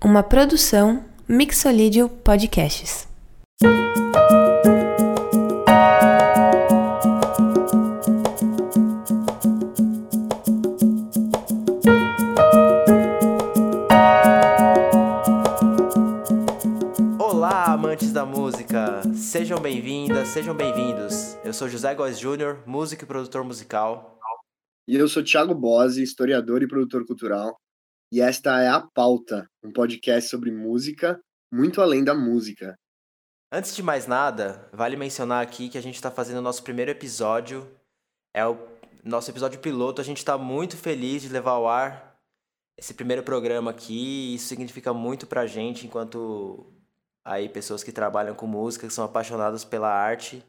uma produção Mixolídio Podcasts. Olá, amantes da música! Sejam bem-vindas, sejam bem-vindos. Eu sou José Góes Júnior, músico e produtor musical. E eu sou Thiago Bose, historiador e produtor cultural. E esta é A Pauta, um podcast sobre música, muito além da música. Antes de mais nada, vale mencionar aqui que a gente está fazendo o nosso primeiro episódio. É o nosso episódio piloto. A gente está muito feliz de levar ao ar esse primeiro programa aqui. Isso significa muito pra gente, enquanto aí pessoas que trabalham com música, que são apaixonadas pela arte.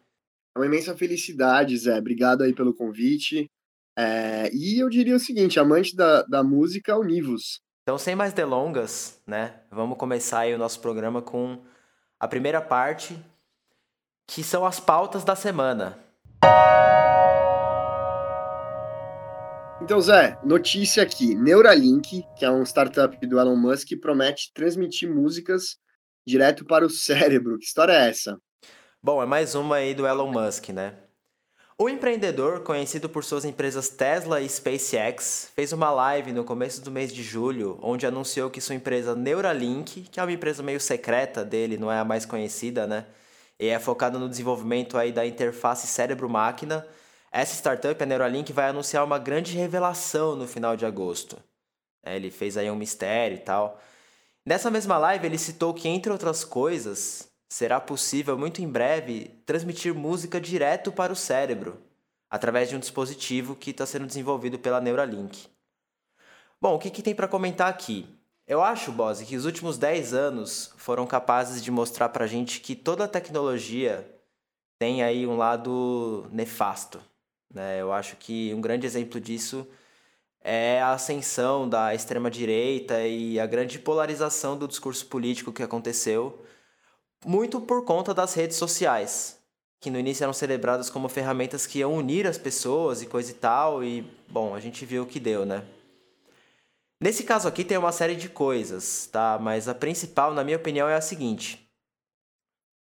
É uma imensa felicidade, Zé. Obrigado aí pelo convite. É, e eu diria o seguinte, amante da, da música, univos. Então, sem mais delongas, né? Vamos começar aí o nosso programa com a primeira parte, que são as pautas da semana. Então, Zé, notícia aqui. Neuralink, que é um startup do Elon Musk, promete transmitir músicas direto para o cérebro. Que história é essa? Bom, é mais uma aí do Elon Musk, né? O empreendedor, conhecido por suas empresas Tesla e SpaceX, fez uma live no começo do mês de julho, onde anunciou que sua empresa Neuralink, que é uma empresa meio secreta dele, não é a mais conhecida, né? E é focada no desenvolvimento aí da interface cérebro-máquina. Essa startup, a Neuralink, vai anunciar uma grande revelação no final de agosto. É, ele fez aí um mistério e tal. Nessa mesma live, ele citou que, entre outras coisas, será possível muito em breve transmitir música direto para o cérebro, através de um dispositivo que está sendo desenvolvido pela Neuralink. Bom, o que, que tem para comentar aqui? Eu acho, Bose, que os últimos 10 anos foram capazes de mostrar para a gente que toda tecnologia tem aí um lado nefasto. Né? Eu acho que um grande exemplo disso é a ascensão da extrema-direita e a grande polarização do discurso político que aconteceu muito por conta das redes sociais, que no início eram celebradas como ferramentas que iam unir as pessoas e coisa e tal, e bom, a gente viu o que deu, né? Nesse caso aqui tem uma série de coisas, tá? Mas a principal, na minha opinião, é a seguinte: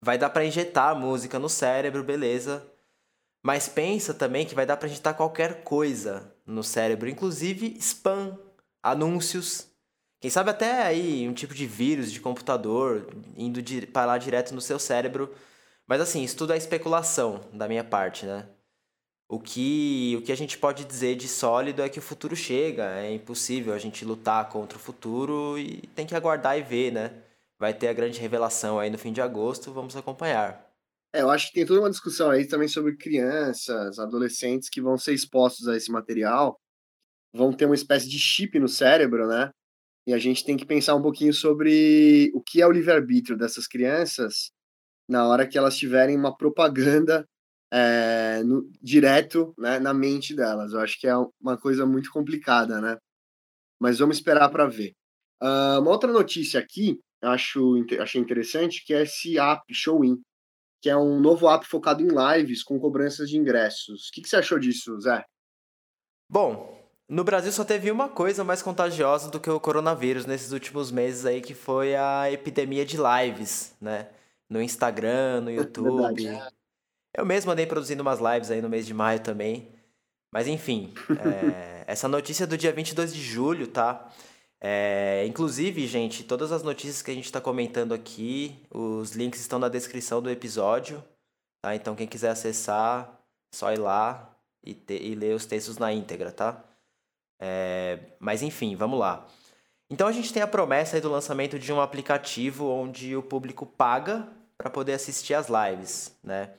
vai dar para injetar música no cérebro, beleza? Mas pensa também que vai dar para injetar qualquer coisa no cérebro, inclusive spam, anúncios, quem sabe até aí um tipo de vírus de computador indo para lá direto no seu cérebro. Mas assim, isso tudo é especulação da minha parte, né? O que, o que a gente pode dizer de sólido é que o futuro chega, é impossível a gente lutar contra o futuro e tem que aguardar e ver, né? Vai ter a grande revelação aí no fim de agosto, vamos acompanhar. É, eu acho que tem toda uma discussão aí também sobre crianças, adolescentes que vão ser expostos a esse material, vão ter uma espécie de chip no cérebro, né? E a gente tem que pensar um pouquinho sobre o que é o livre-arbítrio dessas crianças na hora que elas tiverem uma propaganda é, no, direto né, na mente delas. Eu acho que é uma coisa muito complicada, né? Mas vamos esperar para ver. Uh, uma outra notícia aqui, acho, achei interessante, que é esse app, Showin, que é um novo app focado em lives com cobranças de ingressos. O que, que você achou disso, Zé? Bom, no Brasil só teve uma coisa mais contagiosa do que o coronavírus nesses últimos meses aí, que foi a epidemia de lives, né? No Instagram, no YouTube. Eu mesmo andei produzindo umas lives aí no mês de maio também. Mas enfim, é, essa notícia do dia 22 de julho, tá? É, inclusive, gente, todas as notícias que a gente está comentando aqui, os links estão na descrição do episódio, tá? Então quem quiser acessar, só ir lá e, ter, e ler os textos na íntegra, tá? É, mas enfim, vamos lá. Então a gente tem a promessa do lançamento de um aplicativo onde o público paga para poder assistir às lives, né?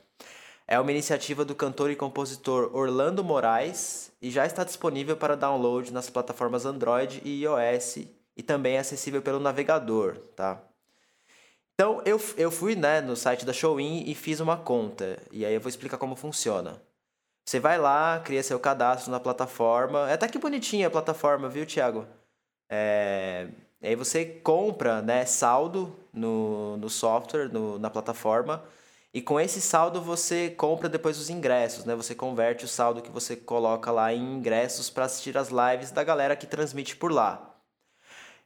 É uma iniciativa do cantor e compositor Orlando Moraes e já está disponível para download nas plataformas Android e iOS e também é acessível pelo navegador, tá? Então eu, eu fui né, no site da Showin e fiz uma conta e aí eu vou explicar como funciona. Você vai lá, cria seu cadastro na plataforma. É até que bonitinha a plataforma, viu, Thiago? É... Aí você compra né, saldo no, no software, no, na plataforma. E com esse saldo você compra depois os ingressos, né? Você converte o saldo que você coloca lá em ingressos para assistir as lives da galera que transmite por lá.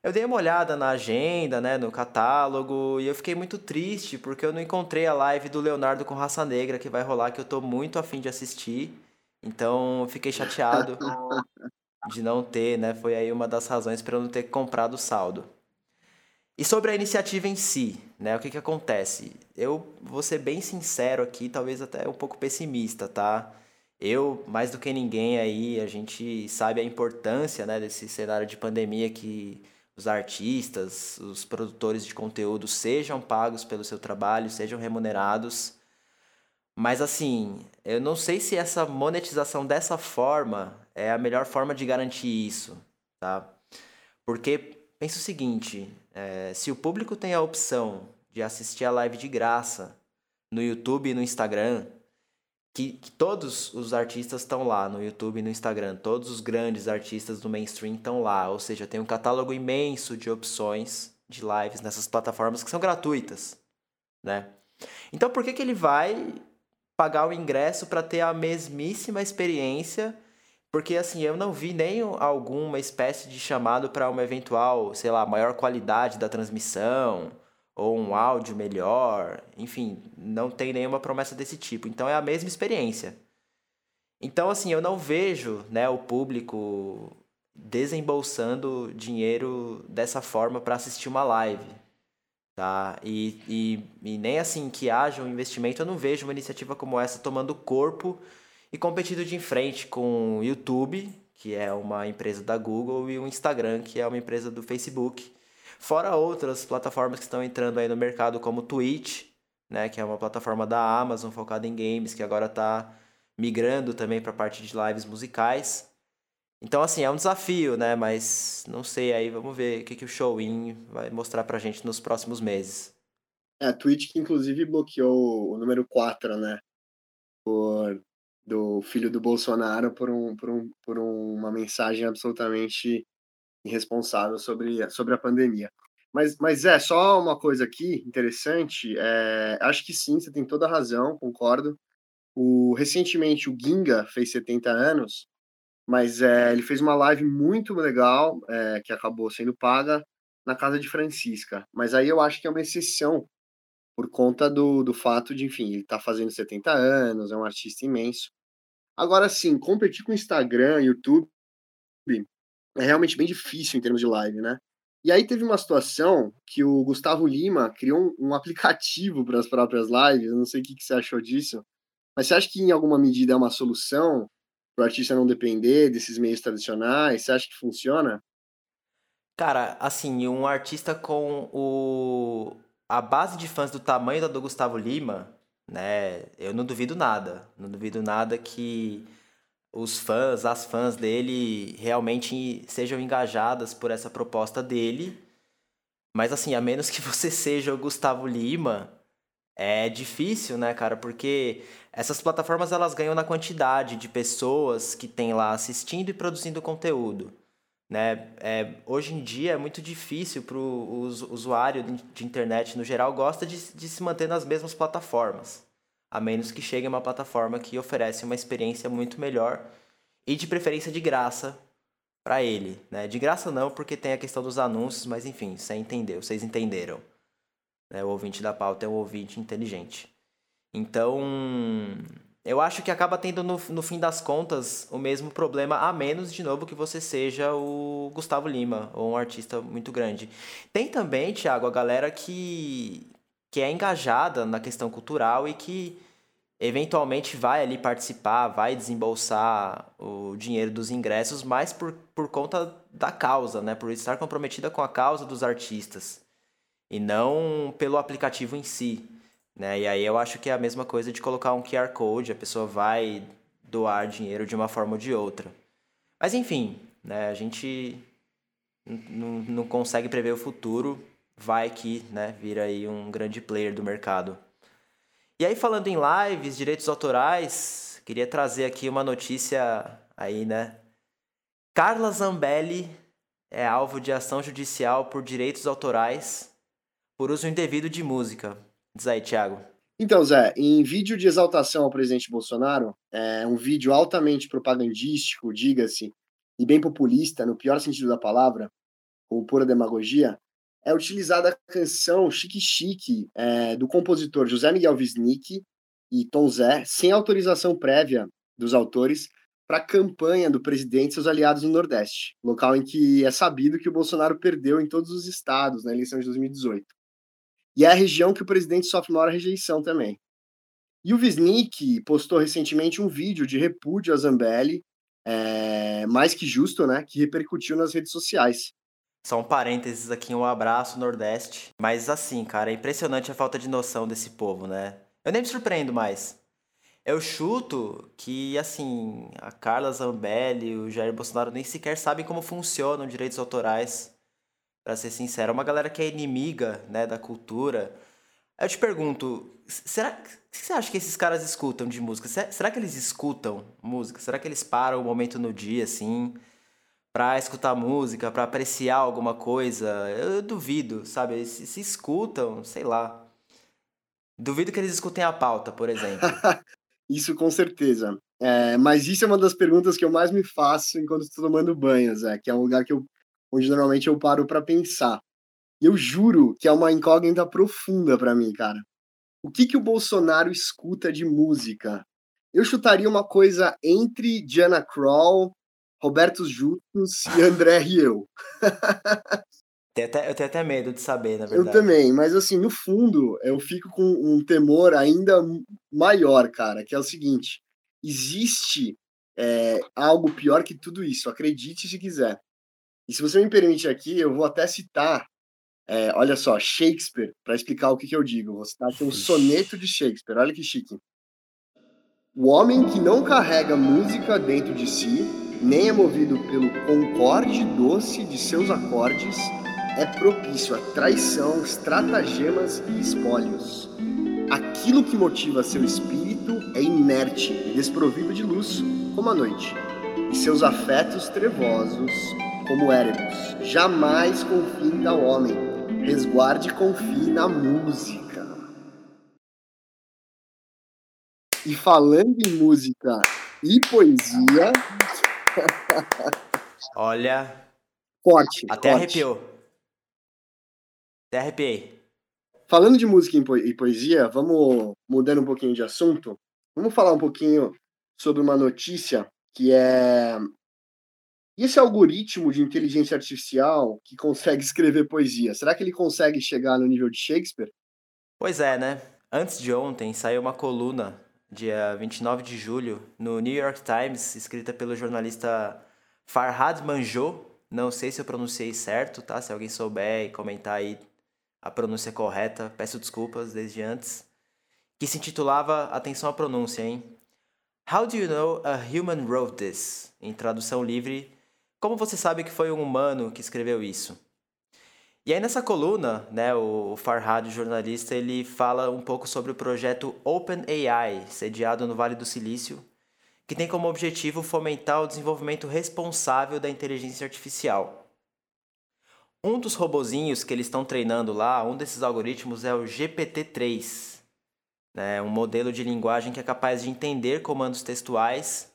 Eu dei uma olhada na agenda, né, no catálogo, e eu fiquei muito triste porque eu não encontrei a live do Leonardo com Raça Negra que vai rolar, que eu tô muito afim de assistir. Então, fiquei chateado de não ter, né? Foi aí uma das razões para eu não ter comprado o saldo. E sobre a iniciativa em si, né? O que que acontece? Eu vou ser bem sincero aqui, talvez até um pouco pessimista, tá? Eu, mais do que ninguém aí, a gente sabe a importância, né, desse cenário de pandemia que os artistas, os produtores de conteúdo sejam pagos pelo seu trabalho, sejam remunerados. Mas assim, eu não sei se essa monetização dessa forma é a melhor forma de garantir isso, tá? Porque pensa o seguinte, é, se o público tem a opção de assistir a live de graça no YouTube e no Instagram, que, que todos os artistas estão lá no YouTube e no Instagram, todos os grandes artistas do mainstream estão lá, ou seja, tem um catálogo imenso de opções de lives nessas plataformas que são gratuitas, né? Então por que, que ele vai pagar o ingresso para ter a mesmíssima experiência? Porque assim, eu não vi nem alguma espécie de chamado para uma eventual, sei lá, maior qualidade da transmissão, ou um áudio melhor, enfim, não tem nenhuma promessa desse tipo. Então é a mesma experiência. Então assim, eu não vejo, né, o público desembolsando dinheiro dessa forma para assistir uma live, tá? E, e, e nem assim que haja um investimento, eu não vejo uma iniciativa como essa tomando corpo e competindo de frente com o YouTube, que é uma empresa da Google, e o Instagram, que é uma empresa do Facebook Fora outras plataformas que estão entrando aí no mercado, como Twitch, né, que é uma plataforma da Amazon focada em games, que agora está migrando também para a parte de lives musicais. Então, assim, é um desafio, né? Mas não sei aí, vamos ver o que, que o Showin vai mostrar pra gente nos próximos meses. É, a Twitch que inclusive bloqueou o número 4, né? Por, do filho do Bolsonaro por, um, por, um, por uma mensagem absolutamente irresponsável sobre, sobre a pandemia. Mas, mas é, só uma coisa aqui interessante, é, acho que sim, você tem toda a razão, concordo. O, recentemente o Ginga fez 70 anos, mas é, ele fez uma live muito legal, é, que acabou sendo paga, na casa de Francisca. Mas aí eu acho que é uma exceção, por conta do, do fato de, enfim, ele tá fazendo 70 anos, é um artista imenso. Agora sim, competir com Instagram, YouTube, é realmente bem difícil em termos de live, né? E aí teve uma situação que o Gustavo Lima criou um, um aplicativo para as próprias lives, não sei o que, que você achou disso, mas você acha que em alguma medida é uma solução para o artista não depender desses meios tradicionais? Você acha que funciona? Cara, assim, um artista com o a base de fãs do tamanho da do Gustavo Lima, né? Eu não duvido nada. Não duvido nada que os fãs, as fãs dele realmente sejam engajadas por essa proposta dele. Mas assim, a menos que você seja o Gustavo Lima, é difícil, né, cara? Porque essas plataformas elas ganham na quantidade de pessoas que tem lá assistindo e produzindo conteúdo. Né? É, hoje em dia é muito difícil para o usuário de internet no geral gosta de, de se manter nas mesmas plataformas a menos que chegue uma plataforma que oferece uma experiência muito melhor e de preferência de graça para ele, né? De graça não, porque tem a questão dos anúncios, mas enfim, você entendeu, vocês entenderam. Né? O ouvinte da pauta é um ouvinte inteligente. Então, eu acho que acaba tendo no, no fim das contas o mesmo problema, a menos de novo que você seja o Gustavo Lima ou um artista muito grande. Tem também, Thiago, a galera que que é engajada na questão cultural e que eventualmente vai ali participar, vai desembolsar o dinheiro dos ingressos, mais por, por conta da causa, né? Por estar comprometida com a causa dos artistas e não pelo aplicativo em si, né? E aí eu acho que é a mesma coisa de colocar um QR Code, a pessoa vai doar dinheiro de uma forma ou de outra. Mas enfim, né? A gente não consegue prever o futuro, vai que né, vira aí um grande player do mercado. E aí falando em lives, direitos autorais, queria trazer aqui uma notícia aí, né? Carla Zambelli é alvo de ação judicial por direitos autorais por uso indevido de música. Diz aí, Thiago. Então, Zé, em vídeo de exaltação ao presidente Bolsonaro, é um vídeo altamente propagandístico, diga-se, e bem populista, no pior sentido da palavra, ou pura demagogia, é utilizada a canção Chique Chique, é, do compositor José Miguel Wisnik e Tom Zé, sem autorização prévia dos autores, para a campanha do presidente e seus aliados no Nordeste, local em que é sabido que o Bolsonaro perdeu em todos os estados na eleição de 2018. E é a região que o presidente sofre maior rejeição também. E o Wisnik postou recentemente um vídeo de repúdio a Zambelli, é, mais que justo, né, que repercutiu nas redes sociais. Só um parênteses aqui, um abraço Nordeste. Mas assim, cara, é impressionante a falta de noção desse povo, né? Eu nem me surpreendo mais. Eu chuto que, assim, a Carla Zambelli e o Jair Bolsonaro nem sequer sabem como funcionam direitos autorais. Pra ser sincero, é uma galera que é inimiga, né, da cultura. Eu te pergunto, será o que você acha que esses caras escutam de música? Será que eles escutam música? Será que eles param um momento no dia, assim, pra escutar música, pra apreciar alguma coisa? Eu duvido, sabe? Se, escutam, sei lá. Duvido que eles escutem a pauta, por exemplo. isso com certeza. É, mas isso é uma das perguntas que eu mais me faço enquanto estou tomando banho, Zé, que é um lugar que eu, onde normalmente eu paro para pensar. E eu juro que é uma incógnita profunda para mim, cara. O que, que o Bolsonaro escuta de música? Eu chutaria uma coisa entre Diana Krall, Roberto Justus e André Rieu. eu tenho até medo de saber, na verdade. Eu também, mas assim, no fundo, eu fico com um temor ainda maior, cara, que é o seguinte: existe é, algo pior que tudo isso, acredite se quiser. E se você me permite aqui, eu vou até citar é, olha só, Shakespeare, para explicar o que, que eu digo. Vou citar aqui um soneto de Shakespeare, olha que chique. O homem que não carrega música dentro de si, nem é movido pelo concorde doce de seus acordes, é propício a traição, estratagemas e espólios. Aquilo que motiva seu espírito é inerte, desprovido de luz, como a noite, e seus afetos trevosos, como Erebus. Jamais confie tal homem, Resguarde e confie na música. E falando em música e poesia. Olha. Forte. Até forte. arrepiou. Até arrepiei. Falando de música e poesia, vamos mudando um pouquinho de assunto. Vamos falar um pouquinho sobre uma notícia que é esse algoritmo de inteligência artificial que consegue escrever poesia, será que ele consegue chegar no nível de Shakespeare? Pois é, né? Antes de ontem saiu uma coluna, dia 29 de julho, no New York Times, escrita pelo jornalista Farhad Manjot. Não sei se eu pronunciei certo, tá? Se alguém souber e comentar aí a pronúncia correta, peço desculpas desde antes. Que se intitulava, atenção à pronúncia, hein? How do you know a human wrote this? Em tradução livre, como você sabe que foi um humano que escreveu isso? E aí nessa coluna, né, o Farhad, o jornalista, ele fala um pouco sobre o projeto OpenAI, sediado no Vale do Silício, que tem como objetivo fomentar o desenvolvimento responsável da inteligência artificial. Um dos robozinhos que eles estão treinando lá, um desses algoritmos é o GPT-3, né, um modelo de linguagem que é capaz de entender comandos textuais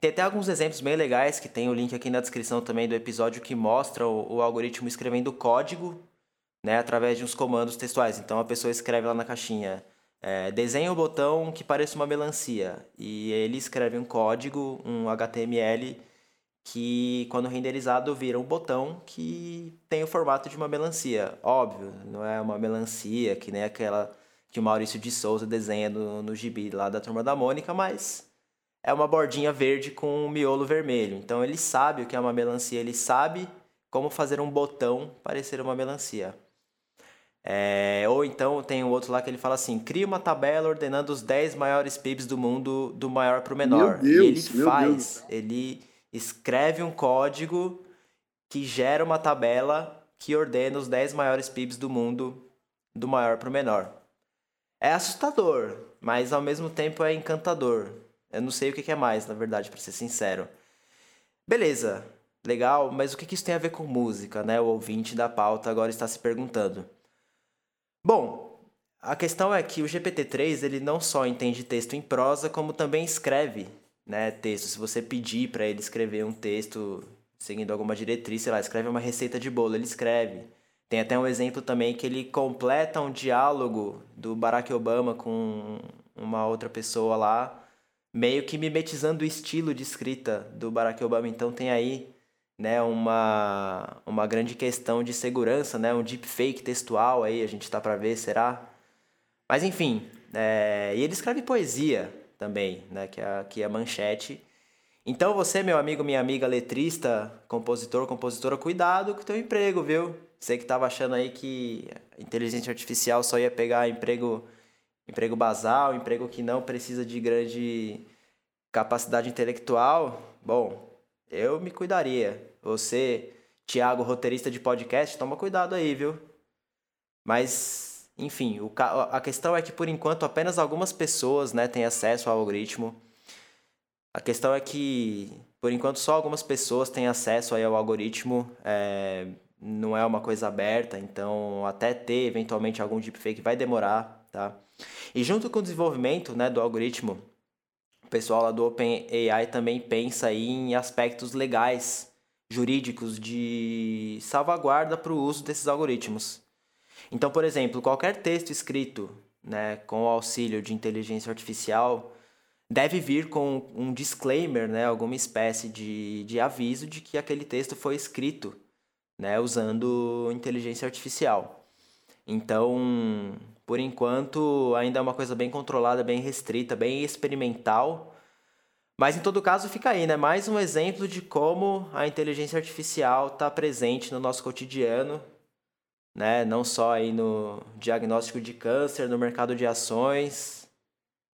tem até alguns exemplos bem legais que tem o link aqui na descrição também do episódio que mostra o, o algoritmo escrevendo código né, através de uns comandos textuais. Então a pessoa escreve lá na caixinha: é, desenha o botão que pareça uma melancia. E ele escreve um código, um HTML, que quando renderizado vira um botão que tem o formato de uma melancia. Óbvio, não é uma melancia que nem aquela que o Maurício de Souza desenha no, no gibi lá da Turma da Mônica, mas é uma bordinha verde com um miolo vermelho. Então ele sabe o que é uma melancia, ele sabe como fazer um botão parecer uma melancia. É, ou então tem o outro lá que ele fala assim: cria uma tabela ordenando os 10 maiores PIBs do mundo do maior para o menor. Deus, e ele faz, ele escreve um código que gera uma tabela que ordena os 10 maiores PIBs do mundo do maior para o menor. É assustador, mas ao mesmo tempo é encantador. Eu não sei o que é mais, na verdade, para ser sincero. Beleza, legal, mas o que isso tem a ver com música, né? O ouvinte da pauta agora está se perguntando. Bom, a questão é que o GPT-3 ele não só entende texto em prosa, como também escreve né, texto. Se você pedir para ele escrever um texto seguindo alguma diretriz, sei lá, escreve uma receita de bolo, ele escreve. Tem até um exemplo também que ele completa um diálogo do Barack Obama com uma outra pessoa lá, meio que mimetizando o estilo de escrita do Barack Obama. Então tem aí né, uma, uma grande questão de segurança, né, um deepfake textual aí, a gente está para ver, será? Mas enfim, é, e ele escreve poesia também, né, que é, que é a manchete. Então você, meu amigo, minha amiga letrista, compositor, compositora, cuidado com o teu emprego, viu? Você que estava achando aí que inteligência artificial só ia pegar emprego, emprego basal, emprego que não precisa de grande capacidade intelectual, bom, eu me cuidaria. Você, Thiago, roteirista de podcast, toma cuidado aí, viu? Mas, enfim, o, a questão é que por enquanto apenas algumas pessoas né, têm acesso ao algoritmo. A questão é que, por enquanto, só algumas pessoas têm acesso aí ao algoritmo. É, não é uma coisa aberta, então até ter eventualmente algum deepfake vai demorar, tá? E junto com o desenvolvimento né, do algoritmo, o pessoal lá do OpenAI também pensa em aspectos legais, jurídicos de salvaguarda para o uso desses algoritmos. Então, por exemplo, qualquer texto escrito né, com o auxílio de inteligência artificial deve vir com um disclaimer, né, alguma espécie de, de aviso de que aquele texto foi escrito né, usando inteligência artificial. Então, por enquanto, ainda é uma coisa bem controlada, bem restrita, bem experimental. Mas em todo caso, fica aí, né? Mais um exemplo de como a inteligência artificial está presente no nosso cotidiano, né? Não só aí no diagnóstico de câncer, no mercado de ações.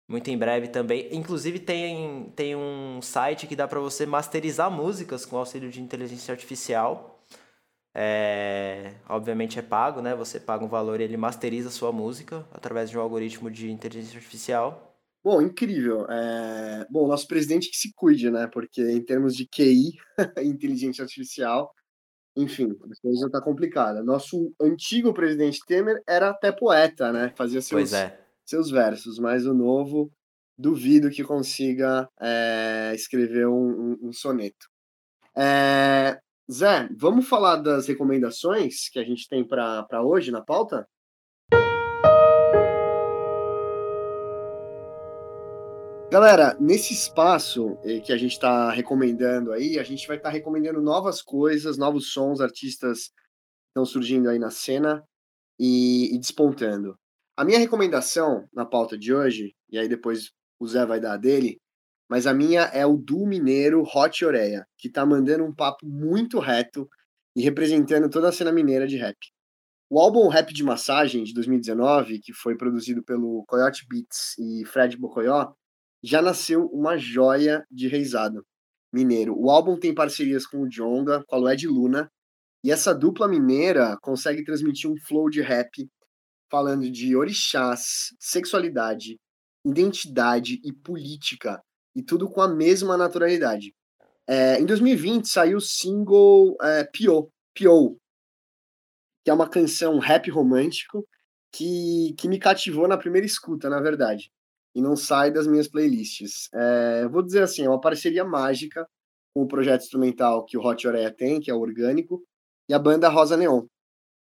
Muito em breve também. Inclusive tem, tem um site que dá para você masterizar músicas com auxílio de inteligência artificial. É, obviamente é pago, né? Você paga um valor e ele masteriza a sua música através de um algoritmo de inteligência artificial. Bom, incrível. É... Bom, nosso presidente que se cuide, né? Porque em termos de QI, inteligência artificial, enfim, a coisa tá complicada. Nosso antigo presidente Temer era até poeta, né? Fazia seus, é. seus versos, mas o novo duvido que consiga é, escrever um, um, um soneto. É, Zé, vamos falar das recomendações que a gente tem para hoje na pauta? Galera, nesse espaço eh, que a gente está recomendando aí, a gente vai estar tá recomendando novas coisas, novos sons, artistas estão surgindo aí na cena e, e, despontando. A minha recomendação na pauta de hoje, e aí depois o Zé vai dar a dele, mas a minha é o do Mineiro Hot Oreia, que tá mandando um papo muito reto e representando toda a cena mineira de rap. O álbum Rap de Massagem, de 2019, que foi produzido pelo Coyote Beats e Fred Bocoyó, já nasceu uma joia de reizado mineiro. O álbum tem parcerias com o Jonga, com a Lued Luna, e essa dupla mineira consegue transmitir um flow de rap falando de orixás, sexualidade, identidade e política e tudo com a mesma naturalidade. É, em 2020 saiu o single é, Pio, Pio, que é uma canção rap romântico que, que me cativou na primeira escuta, na verdade, e não sai das minhas playlists. É, vou dizer assim, é uma parceria mágica com o projeto instrumental que o Hot Oreia tem, que é o Orgânico, e a banda Rosa Neon.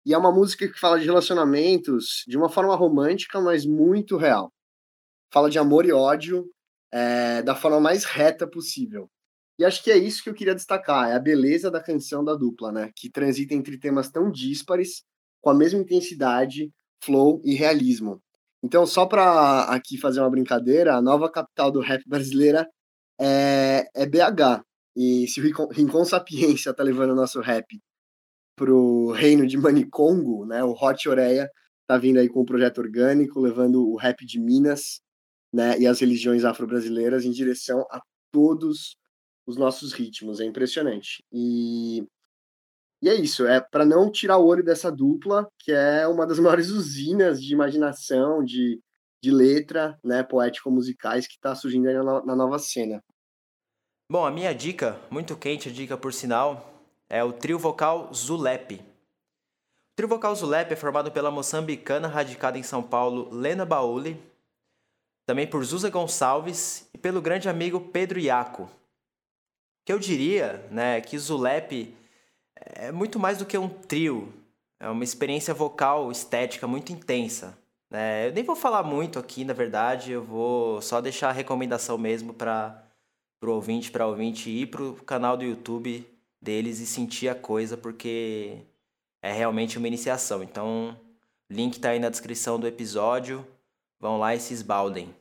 E é uma música que fala de relacionamentos de uma forma romântica, mas muito real. Fala de amor e ódio, é, da forma mais reta possível. E acho que é isso que eu queria destacar, é a beleza da canção da dupla, né? Que transita entre temas tão díspares, com a mesma intensidade, flow e realismo. Então, só para aqui fazer uma brincadeira, a nova capital do rap brasileira é, é BH. E se o Rincon Sapiência tá levando o nosso rap pro reino de Manicongo, né? O Hot Oreia tá vindo aí com o projeto orgânico, levando o rap de Minas né, e as religiões afro-brasileiras em direção a todos os nossos ritmos. É impressionante. E, e é isso, é para não tirar o olho dessa dupla, que é uma das maiores usinas de imaginação, de, de letra, né, poético-musicais que está surgindo aí na, na nova cena. Bom, a minha dica, muito quente a dica por sinal, é o trio vocal Zulep. O trio vocal Zulep é formado pela moçambicana radicada em São Paulo, Lena Bauli, também por Zusa Gonçalves e pelo grande amigo Pedro Iaco. que eu diria, né, que Zulep é muito mais do que um trio, é uma experiência vocal estética muito intensa. Né? Eu nem vou falar muito aqui, na verdade, eu vou só deixar a recomendação mesmo para o ouvinte, para ouvinte ir para o canal do YouTube deles e sentir a coisa, porque é realmente uma iniciação. Então, link está aí na descrição do episódio. Vão lá e se esbaldem.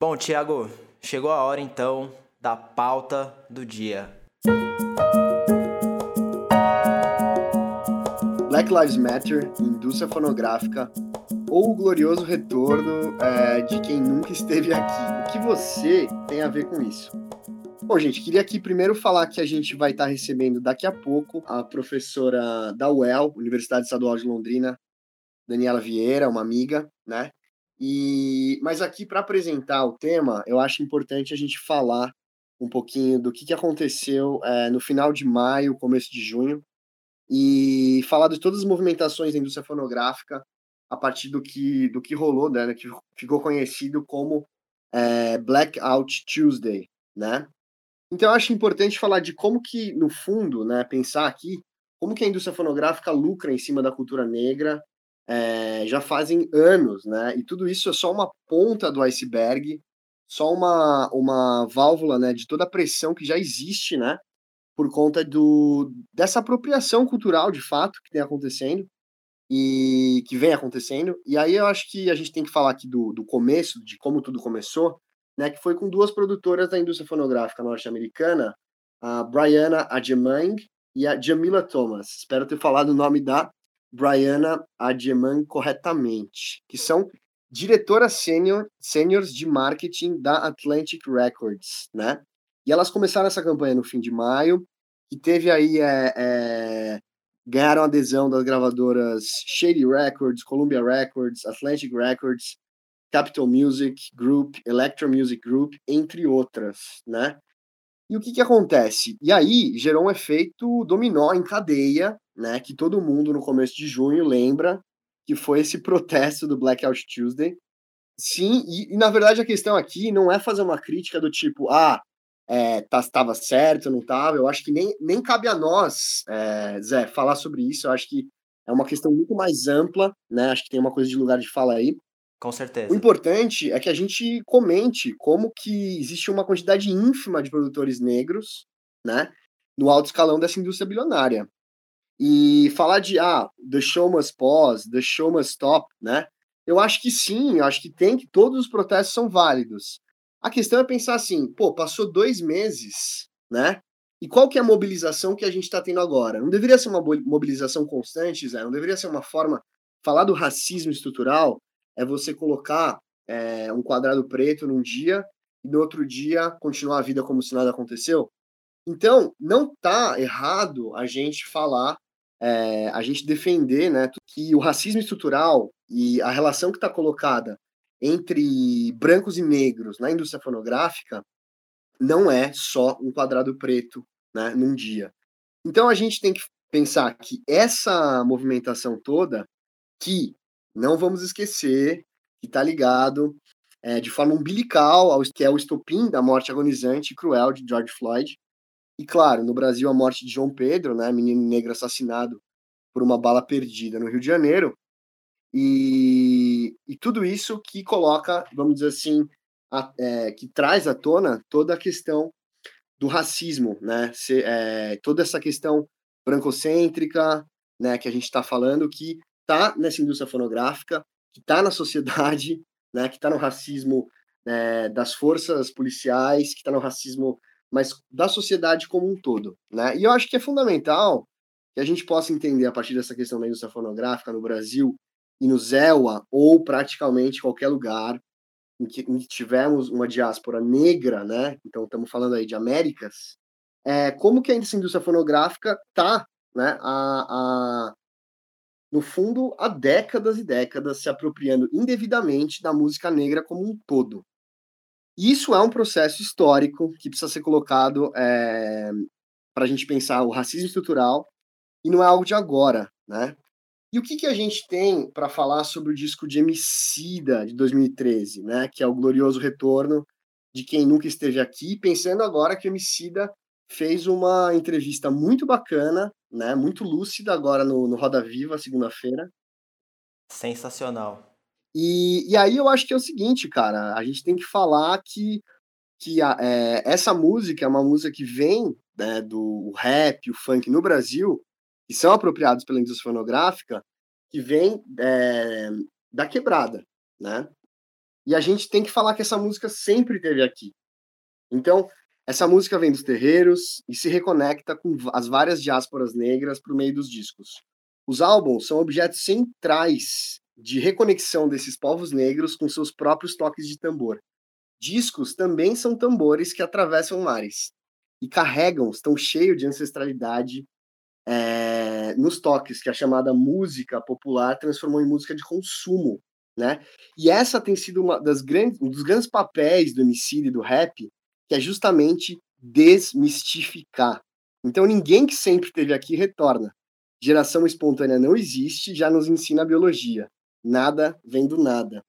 Bom, Thiago, chegou a hora então da pauta do dia. Black Lives Matter, indústria fonográfica ou o glorioso retorno é, de quem nunca esteve aqui. O que você tem a ver com isso? Bom, gente, queria aqui primeiro falar que a gente vai estar recebendo daqui a pouco a professora da UEL, Universidade Estadual de Londrina, Daniela Vieira, uma amiga, né? E mas aqui para apresentar o tema, eu acho importante a gente falar um pouquinho do que, que aconteceu é, no final de maio, começo de junho, e falar de todas as movimentações da indústria fonográfica a partir do que, do que rolou, né, que ficou conhecido como é, Blackout Tuesday, né? Então eu acho importante falar de como que, no fundo, né, pensar aqui, como que a indústria fonográfica lucra em cima da cultura negra é, já fazem anos, né? E tudo isso é só uma ponta do iceberg, só uma, uma válvula, né, de toda a pressão que já existe, né, por conta do, dessa apropriação cultural, de fato, que tem acontecendo e que vem acontecendo. E aí eu acho que a gente tem que falar aqui do, do começo, de como tudo começou, né, que foi com duas produtoras da indústria fonográfica norte-americana, a Brianna Adjemang e a Jamila Thomas. Espero ter falado o nome da Brianna Adjemang corretamente, que são diretoras sênior, sêniores de marketing da Atlantic Records, né? E elas começaram essa campanha no fim de maio, e teve aí, é, é, ganharam adesão das gravadoras Shady Records, Columbia Records, Atlantic Records, Capital Music Group, Electro Music Group, entre outras, né? E o que que acontece? E aí gerou um efeito dominó em cadeia, né? Que todo mundo no começo de junho lembra que foi esse protesto do Blackout Tuesday. Sim, e, e na verdade a questão aqui não é fazer uma crítica do tipo, ah, é, estava tá, certo, não estava. Eu acho que nem, nem cabe a nós, é, Zé, falar sobre isso. Eu acho que é uma questão muito mais ampla, né? Acho que tem uma coisa de lugar de fala aí. Com certeza. O importante é que a gente comente como que existe uma quantidade ínfima de produtores negros, né? No alto escalão dessa indústria bilionária. E falar de, ah, the show must pause, the show must stop, né? Eu acho que sim, eu acho que tem que todos os protestos são válidos. A questão é pensar assim, pô, passou dois meses, né? E qual que é a mobilização que a gente está tendo agora? Não deveria ser uma mobilização constante, Zé? Não deveria ser uma forma... Falar do racismo estrutural é você colocar é, um quadrado preto num dia e no outro dia continuar a vida como se nada aconteceu? Então, não tá errado a gente falar, é, a gente defender né, que o racismo estrutural e a relação que está colocada entre brancos e negros na indústria fonográfica não é só um quadrado preto né, num dia. Então a gente tem que pensar que essa movimentação toda, que não vamos esquecer, que está ligado é, de forma umbilical ao que é o estopim da morte agonizante e cruel de George Floyd. E claro, no Brasil a morte de João Pedro, né, menino negro assassinado por uma bala perdida no Rio de Janeiro, e, e tudo isso que coloca, vamos dizer assim, a, é, que traz à tona toda a questão do racismo, né? Se, é, toda essa questão brancocêntrica, né, que a gente está falando, que está nessa indústria fonográfica, que está na sociedade, né, que está no racismo é, das forças policiais, que está no racismo, mas da sociedade como um todo, né? E eu acho que é fundamental que a gente possa entender a partir dessa questão da indústria fonográfica no Brasil e no ZEWA, ou praticamente qualquer lugar em que, em que tivermos uma diáspora negra, né? Então estamos falando aí de Américas, é, como que essa indústria fonográfica está, né? A, a, no fundo, há décadas e décadas se apropriando indevidamente da música negra como um todo. Isso é um processo histórico que precisa ser colocado é, para a gente pensar o racismo estrutural e não é algo de agora, né? E o que, que a gente tem para falar sobre o disco de Emicida de 2013, né? Que é o glorioso retorno de quem nunca esteve aqui, pensando agora que Emicida fez uma entrevista muito bacana, né? Muito lúcida agora no, no Roda Viva, segunda-feira. Sensacional. E, e aí eu acho que é o seguinte, cara, a gente tem que falar que, que a, é, essa música é uma música que vem né, do rap, o funk no Brasil, que são apropriados pela indústria fonográfica, que vem é, da quebrada, né? E a gente tem que falar que essa música sempre teve aqui. Então, essa música vem dos terreiros e se reconecta com as várias diásporas negras por meio dos discos. Os álbuns são objetos centrais de reconexão desses povos negros com seus próprios toques de tambor. Discos também são tambores que atravessam mares e carregam, estão cheios de ancestralidade é, nos toques, que a chamada música popular transformou em música de consumo, né? E essa tem sido uma das grandes, um dos grandes papéis do homicídio e do rap, que é justamente desmistificar. Então ninguém que sempre esteve aqui retorna. Geração espontânea não existe, já nos ensina a biologia. Nada vem do nada.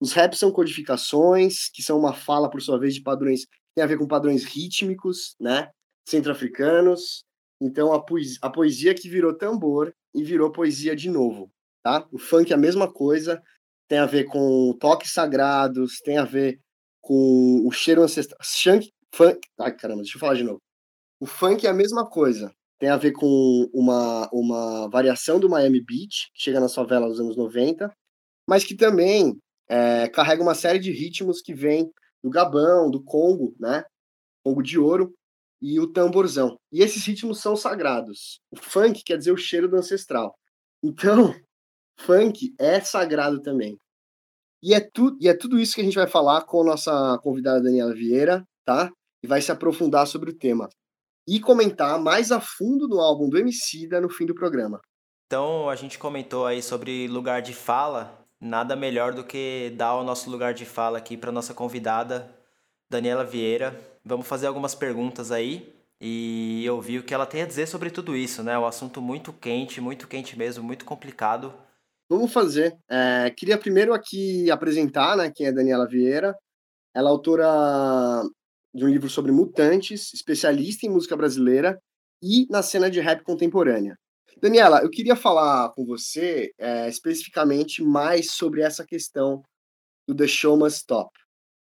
Os raps são codificações, que são uma fala, por sua vez, de padrões, tem a ver com padrões rítmicos, né? Centro-africanos. Então, a poesia, a poesia que virou tambor e virou poesia de novo, tá? O funk é a mesma coisa, tem a ver com toques sagrados, tem a ver com o cheiro ancestral. Shank, funk, ai caramba, deixa eu falar de novo. O funk é a mesma coisa, tem a ver com uma, uma variação do Miami Beach, que chega na favela dos anos 90, mas que também é, carrega uma série de ritmos que vem do Gabão, do Congo, né? Congo de ouro e o tamborzão. E esses ritmos são sagrados. O funk quer dizer o cheiro do ancestral. Então, funk é sagrado também. E é, tu, e é tudo isso que a gente vai falar com a nossa convidada Daniela Vieira, tá? E vai se aprofundar sobre o tema e comentar mais a fundo no álbum do Emicida no fim do programa. Então, a gente comentou aí sobre lugar de fala. Nada melhor do que dar o nosso lugar de fala aqui para nossa convidada, Daniela Vieira. Vamos fazer algumas perguntas aí e ouvir o que ela tem a dizer sobre tudo isso, né? Um assunto muito quente, muito quente mesmo, muito complicado. Vamos fazer. É, queria primeiro aqui apresentar, né, quem é Daniela Vieira. Ela é autora de um livro sobre mutantes, especialista em música brasileira e na cena de rap contemporânea. Daniela, eu queria falar com você é, especificamente mais sobre essa questão do The Show Must Stop,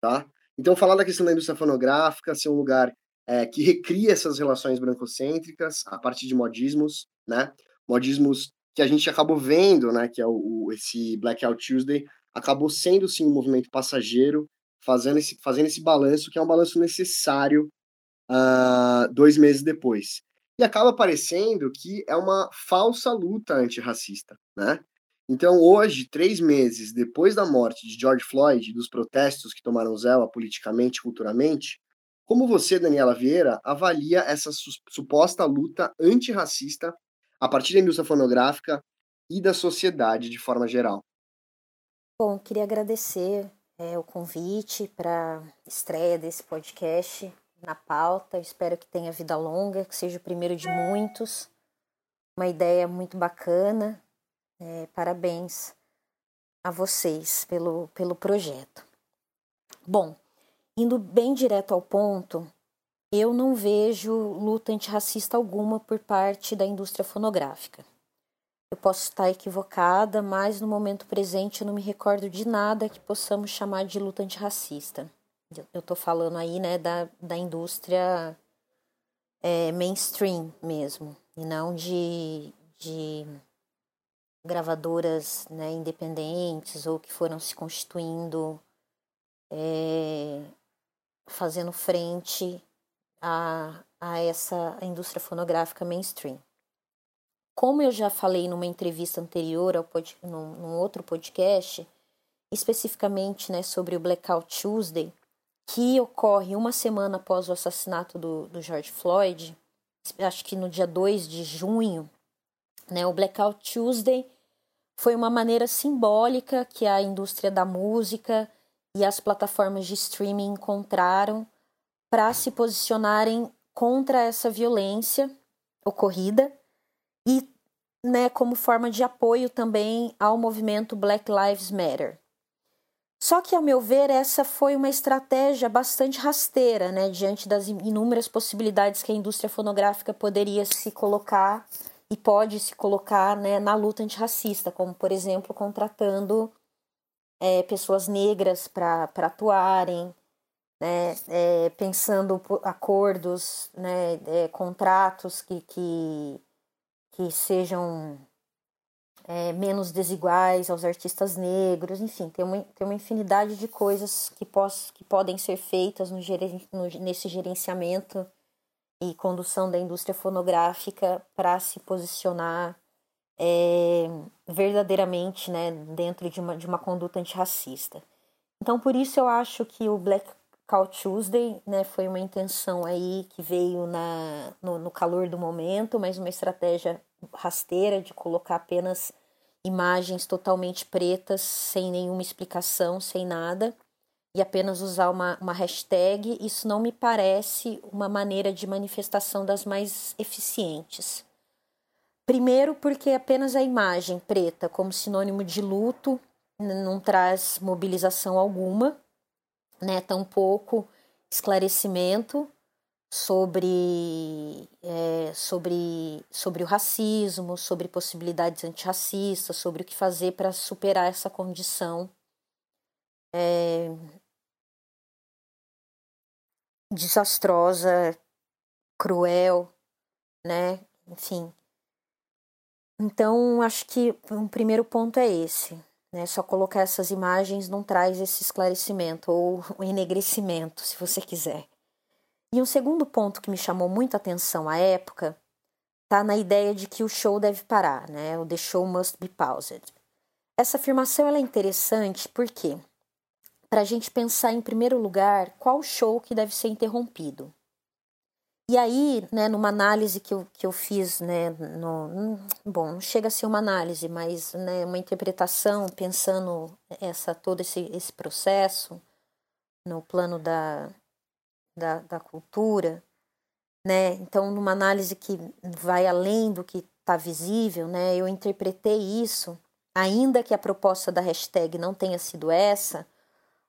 tá? Então, falar da questão da indústria fonográfica ser um lugar é, que recria essas relações brancocêntricas a partir de modismos, né? Modismos que a gente acabou vendo, né? Que é o, o esse Blackout Tuesday, acabou sendo sim um movimento passageiro fazendo esse, fazendo esse balanço, que é um balanço necessário uh, dois meses depois. E acaba parecendo que é uma falsa luta antirracista, né? Então, hoje, três meses depois da morte de George Floyd dos protestos que tomaram zela politicamente e culturalmente, como você, Daniela Vieira, avalia essa su suposta luta antirracista a partir da indústria fonográfica e da sociedade de forma geral? Bom, queria agradecer é, o convite para estreia desse podcast na pauta. Espero que tenha vida longa, que seja o primeiro de muitos. Uma ideia muito bacana. É, parabéns a vocês pelo, pelo projeto. Bom, indo bem direto ao ponto, eu não vejo luta antirracista alguma por parte da indústria fonográfica. Eu posso estar equivocada, mas no momento presente eu não me recordo de nada que possamos chamar de luta antirracista. Eu estou falando aí né, da, da indústria é, mainstream mesmo, e não de, de gravadoras né, independentes ou que foram se constituindo, é, fazendo frente a, a essa indústria fonográfica mainstream. Como eu já falei numa entrevista anterior, ao pod, num, num outro podcast, especificamente né, sobre o Blackout Tuesday, que ocorre uma semana após o assassinato do, do George Floyd, acho que no dia 2 de junho, né, o Blackout Tuesday foi uma maneira simbólica que a indústria da música e as plataformas de streaming encontraram para se posicionarem contra essa violência ocorrida e né, como forma de apoio também ao movimento Black Lives Matter. Só que, ao meu ver, essa foi uma estratégia bastante rasteira, né, diante das inúmeras possibilidades que a indústria fonográfica poderia se colocar e pode se colocar né, na luta antirracista, como, por exemplo, contratando é, pessoas negras para atuarem, né, é, pensando acordos, né, é, contratos que, que, que sejam é, menos desiguais aos artistas negros, enfim, tem uma, tem uma infinidade de coisas que, que podem ser feitas no, no, nesse gerenciamento e condução da indústria fonográfica para se posicionar é, verdadeiramente né, dentro de uma, de uma conduta antirracista. Então, por isso eu acho que o Black Cow Tuesday né, foi uma intenção aí que veio na, no, no calor do momento, mas uma estratégia rasteira de colocar apenas imagens totalmente pretas, sem nenhuma explicação, sem nada, e apenas usar uma, uma hashtag, isso não me parece uma maneira de manifestação das mais eficientes. Primeiro, porque apenas a imagem preta, como sinônimo de luto, não traz mobilização alguma né, tampouco esclarecimento sobre, é, sobre, sobre o racismo, sobre possibilidades antirracistas, sobre o que fazer para superar essa condição é, desastrosa, cruel, né? Enfim. Então, acho que um primeiro ponto é esse. Né? Só colocar essas imagens não traz esse esclarecimento ou o enegrecimento, se você quiser. E um segundo ponto que me chamou muita atenção à época está na ideia de que o show deve parar, né? O the show must be paused. Essa afirmação é interessante porque para a gente pensar em primeiro lugar qual show que deve ser interrompido. E aí, né, numa análise que eu, que eu fiz, né, no, bom, não chega a ser uma análise, mas né, uma interpretação, pensando essa todo esse, esse processo no plano da, da, da cultura, né, então numa análise que vai além do que está visível, né, eu interpretei isso, ainda que a proposta da hashtag não tenha sido essa,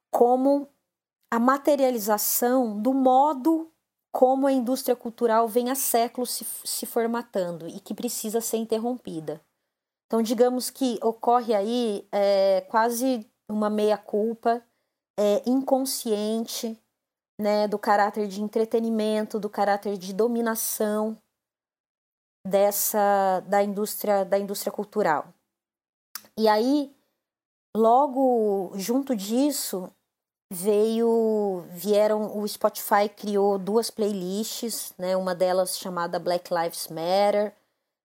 como a materialização do modo como a indústria cultural vem há séculos se, se formatando e que precisa ser interrompida. Então, digamos que ocorre aí é, quase uma meia-culpa é, inconsciente né, do caráter de entretenimento, do caráter de dominação dessa da indústria da indústria cultural. E aí, logo junto disso, veio vieram o Spotify criou duas playlists né? Uma delas chamada Black Lives Matter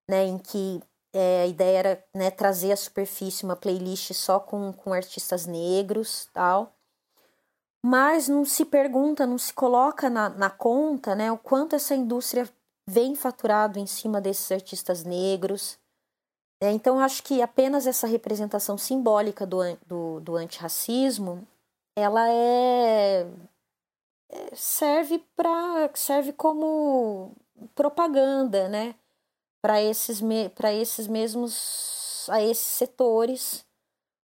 né? Em que é, a ideia era né, trazer à superfície uma playlist só com, com artistas negros tal. Mas não se pergunta não se coloca na, na conta né o quanto essa indústria vem faturado em cima desses artistas negros é, então acho que apenas essa representação simbólica do, do, do antirracismo ela é, é serve para serve como propaganda, né? Para esses para esses mesmos a esses setores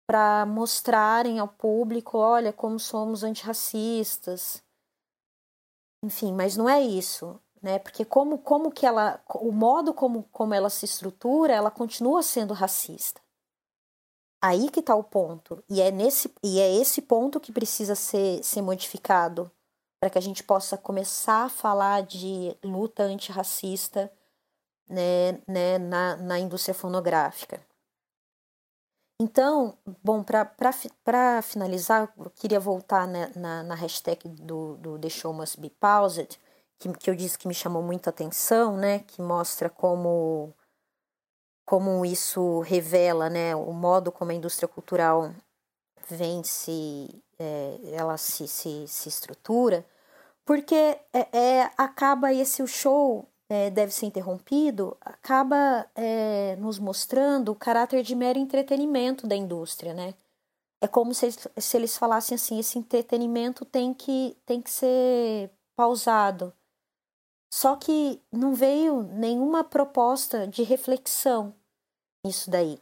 para mostrarem ao público, olha como somos antirracistas. Enfim, mas não é isso, né? Porque como como que ela o modo como como ela se estrutura, ela continua sendo racista. Aí que está o ponto. E é, nesse, e é esse ponto que precisa ser, ser modificado para que a gente possa começar a falar de luta antirracista né, né, na, na indústria fonográfica. Então, bom, para finalizar, eu queria voltar né, na, na hashtag do, do The Show Must Be Paused, que, que eu disse que me chamou muita atenção, né, que mostra como como isso revela né, o modo como a indústria cultural vem se, é, ela se, se, se estrutura, porque é, é, acaba esse o show é, deve ser interrompido, acaba é, nos mostrando o caráter de mero entretenimento da indústria, né? É como se, se eles falassem assim, esse entretenimento tem que, tem que ser pausado. Só que não veio nenhuma proposta de reflexão nisso daí.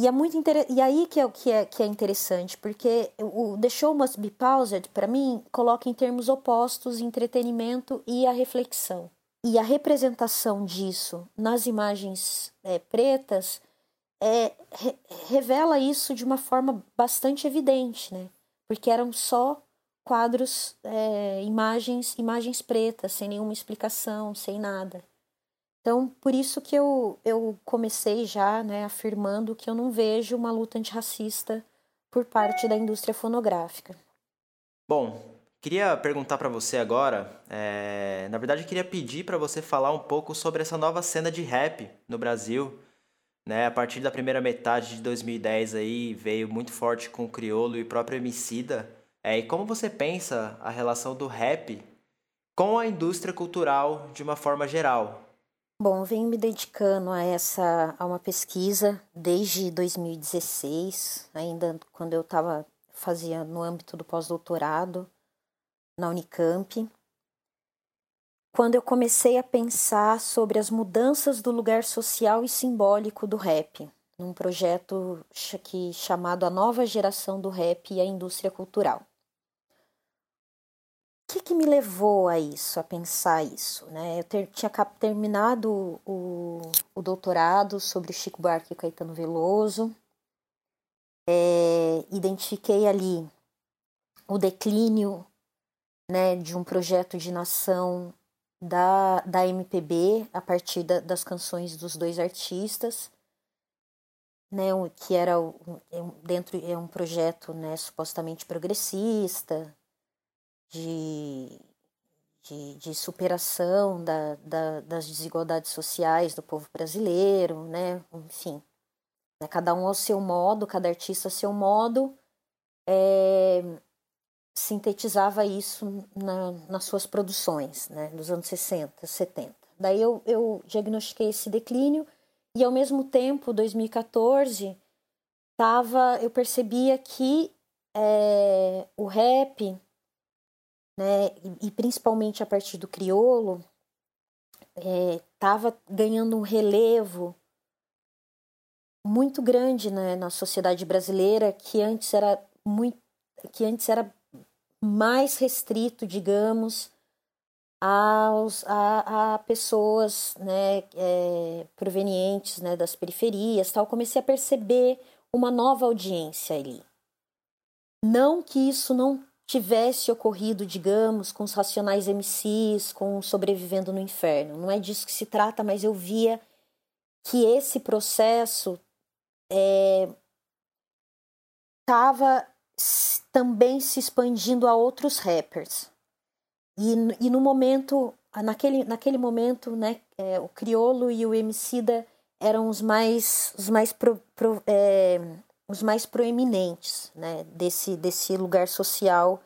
E é muito inter... e aí que é, que, é, que é interessante, porque o The Show Must Be Paused, para mim, coloca em termos opostos entretenimento e a reflexão. E a representação disso nas imagens é, pretas é, re, revela isso de uma forma bastante evidente, né? Porque eram só quadros, é, imagens, imagens pretas, sem nenhuma explicação, sem nada. Então, por isso que eu, eu comecei já né, afirmando que eu não vejo uma luta antirracista por parte da indústria fonográfica. Bom, queria perguntar para você agora, é... na verdade, queria pedir para você falar um pouco sobre essa nova cena de rap no Brasil. Né? A partir da primeira metade de 2010 aí veio muito forte com o Criolo e próprio Emicida. É, e como você pensa a relação do rap com a indústria cultural de uma forma geral? Bom, venho me dedicando a essa a uma pesquisa desde 2016, ainda quando eu estava fazia no âmbito do pós-doutorado na Unicamp. Quando eu comecei a pensar sobre as mudanças do lugar social e simbólico do rap, num projeto que chamado A Nova Geração do Rap e a Indústria Cultural que, que me levou a isso, a pensar isso? Né? Eu ter, tinha terminado o, o doutorado sobre Chico Buarque e Caetano Veloso, é, identifiquei ali o declínio né, de um projeto de nação da, da MPB a partir da, das canções dos dois artistas, né, que era é dentro é um projeto né, supostamente progressista, de, de, de superação da, da, das desigualdades sociais do povo brasileiro, né? Enfim, né? cada um ao seu modo, cada artista ao seu modo, é, sintetizava isso na, nas suas produções, né? Dos anos 60, 70. Daí eu, eu diagnostiquei esse declínio e ao mesmo tempo, 2014, tava, eu percebia que é, o rap né, e, principalmente a partir do criolo, estava é, ganhando um relevo muito grande né, na sociedade brasileira que antes era muito que antes era mais restrito digamos aos a, a pessoas né, é, provenientes né, das periferias tal. Comecei a perceber uma nova audiência ali. Não que isso não tivesse ocorrido, digamos, com os Racionais MCs, com Sobrevivendo no Inferno. Não é disso que se trata, mas eu via que esse processo estava é, também se expandindo a outros rappers. E, e no momento, naquele, naquele momento, né, é, o Criolo e o Emicida eram os mais, os mais pro, pro, é, os mais proeminentes né, desse, desse lugar social,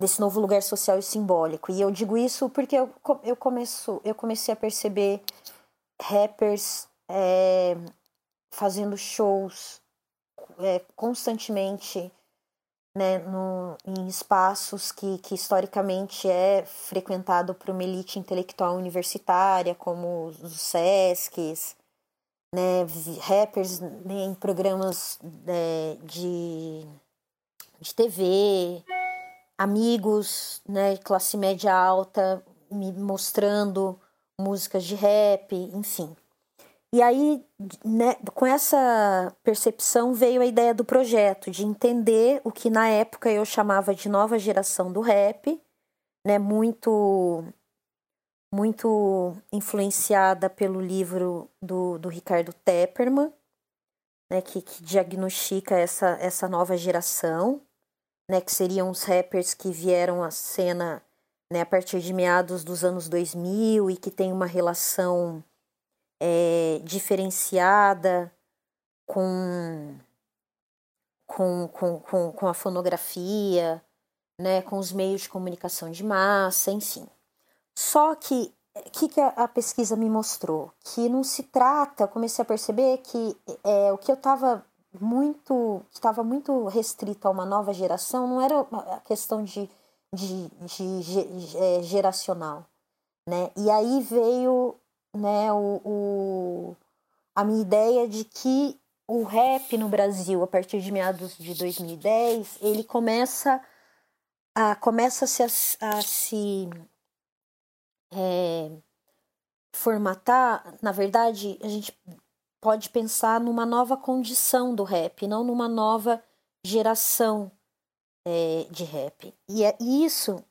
desse novo lugar social e simbólico. E eu digo isso porque eu, eu, começo, eu comecei a perceber rappers é, fazendo shows é, constantemente né, no, em espaços que, que historicamente é frequentado por uma elite intelectual universitária, como os SESCs, né, rappers né, em programas né, de, de TV, amigos, né, classe média alta, me mostrando músicas de rap, enfim. E aí, né, com essa percepção veio a ideia do projeto, de entender o que na época eu chamava de nova geração do rap, né, muito muito influenciada pelo livro do, do Ricardo Tepperman, né, que, que diagnostica essa, essa nova geração, né, que seriam os rappers que vieram à cena né, a partir de meados dos anos 2000 e que tem uma relação é, diferenciada com, com, com, com, com a fonografia, né, com os meios de comunicação de massa, enfim. Só que o que, que a, pesquisa me mostrou? Que não se trata, eu comecei a perceber que é, o que eu estava muito estava muito restrito a uma nova geração não era a questão de, de, de, de é, geracional né e aí veio né o, o, a minha ideia de que o rap no Brasil, a partir de meados de 2010, ele começa a, começa -se a, a se é, formatar. Na verdade, a gente pode pensar numa nova condição do rap, não numa nova geração é, de rap. E é, isso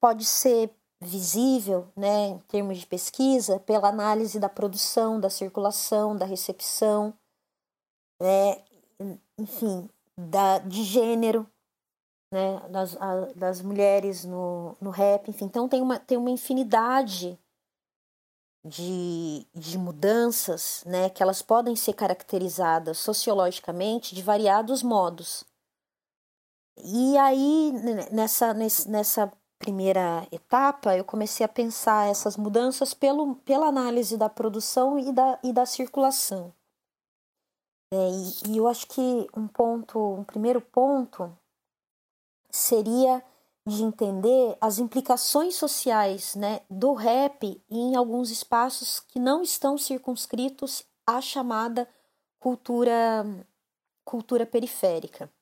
pode ser visível, né, em termos de pesquisa, pela análise da produção, da circulação, da recepção, né, enfim, da, de gênero, né, das, a, das mulheres no, no rap, enfim. Então tem uma, tem uma infinidade de, de mudanças, né, que elas podem ser caracterizadas sociologicamente de variados modos. E aí, nessa, nessa primeira etapa, eu comecei a pensar essas mudanças pelo, pela análise da produção e da, e da circulação. É, e, e eu acho que um ponto, um primeiro ponto seria de entender as implicações sociais né, do rap em alguns espaços que não estão circunscritos à chamada cultura, cultura periférica.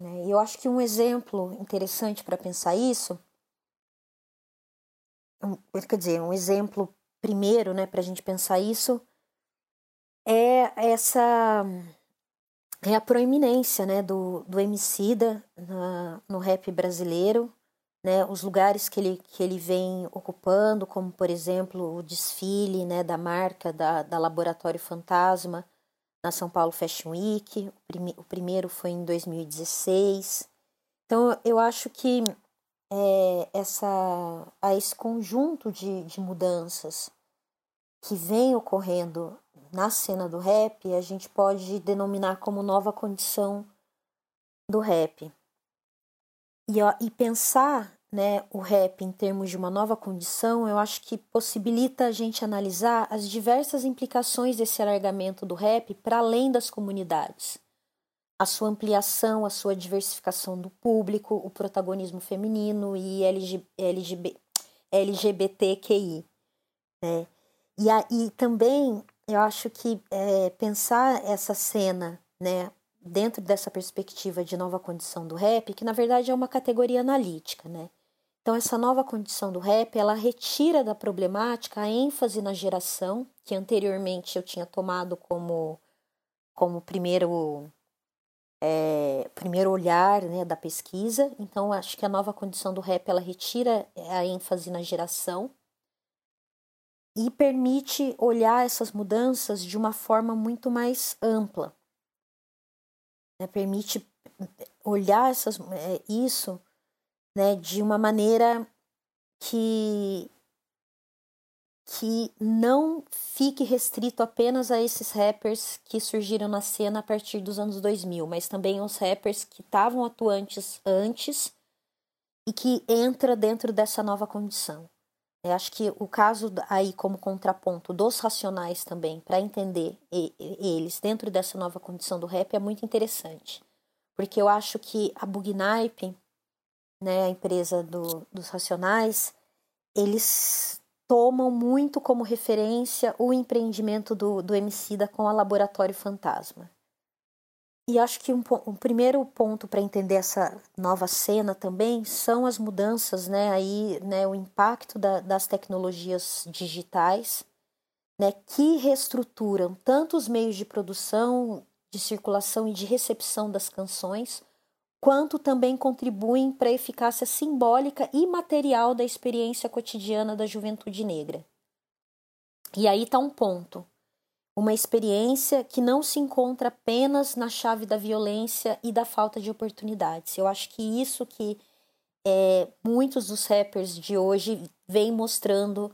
Né? Eu acho que um exemplo interessante para pensar isso, quer dizer, um exemplo primeiro né, para a gente pensar isso, é essa é a proeminência né, do, do Emicida na, no rap brasileiro, né, os lugares que ele, que ele vem ocupando, como por exemplo o desfile né, da marca da, da Laboratório Fantasma na São Paulo Fashion Week, o, prime, o primeiro foi em 2016. Então eu acho que é, essa, a esse conjunto de, de mudanças que vem ocorrendo na cena do rap, a gente pode denominar como nova condição do rap. E, e pensar né, o rap em termos de uma nova condição, eu acho que possibilita a gente analisar as diversas implicações desse alargamento do rap para além das comunidades. A sua ampliação, a sua diversificação do público, o protagonismo feminino e LG, LGB, LGBTQI. Né? E, a, e também eu acho que é, pensar essa cena, né, dentro dessa perspectiva de nova condição do rap, que na verdade é uma categoria analítica, né? Então essa nova condição do rap, ela retira da problemática a ênfase na geração, que anteriormente eu tinha tomado como como primeiro é, primeiro olhar né, da pesquisa. Então acho que a nova condição do rap ela retira a ênfase na geração e permite olhar essas mudanças de uma forma muito mais ampla. Né? Permite olhar essas, é, isso né, de uma maneira que, que não fique restrito apenas a esses rappers que surgiram na cena a partir dos anos 2000, mas também aos rappers que estavam atuantes antes e que entra dentro dessa nova condição. Eu acho que o caso aí como contraponto dos racionais também, para entender eles dentro dessa nova condição do rap é muito interessante. Porque eu acho que a Bugnipe, né, a empresa do, dos racionais, eles tomam muito como referência o empreendimento do, do Emicida com a Laboratório Fantasma. E acho que um, um primeiro ponto para entender essa nova cena também são as mudanças, né, aí, né, o impacto da, das tecnologias digitais, né, que reestruturam tanto os meios de produção, de circulação e de recepção das canções, quanto também contribuem para a eficácia simbólica e material da experiência cotidiana da juventude negra. E aí está um ponto uma experiência que não se encontra apenas na chave da violência e da falta de oportunidades. Eu acho que isso que é, muitos dos rappers de hoje vêm mostrando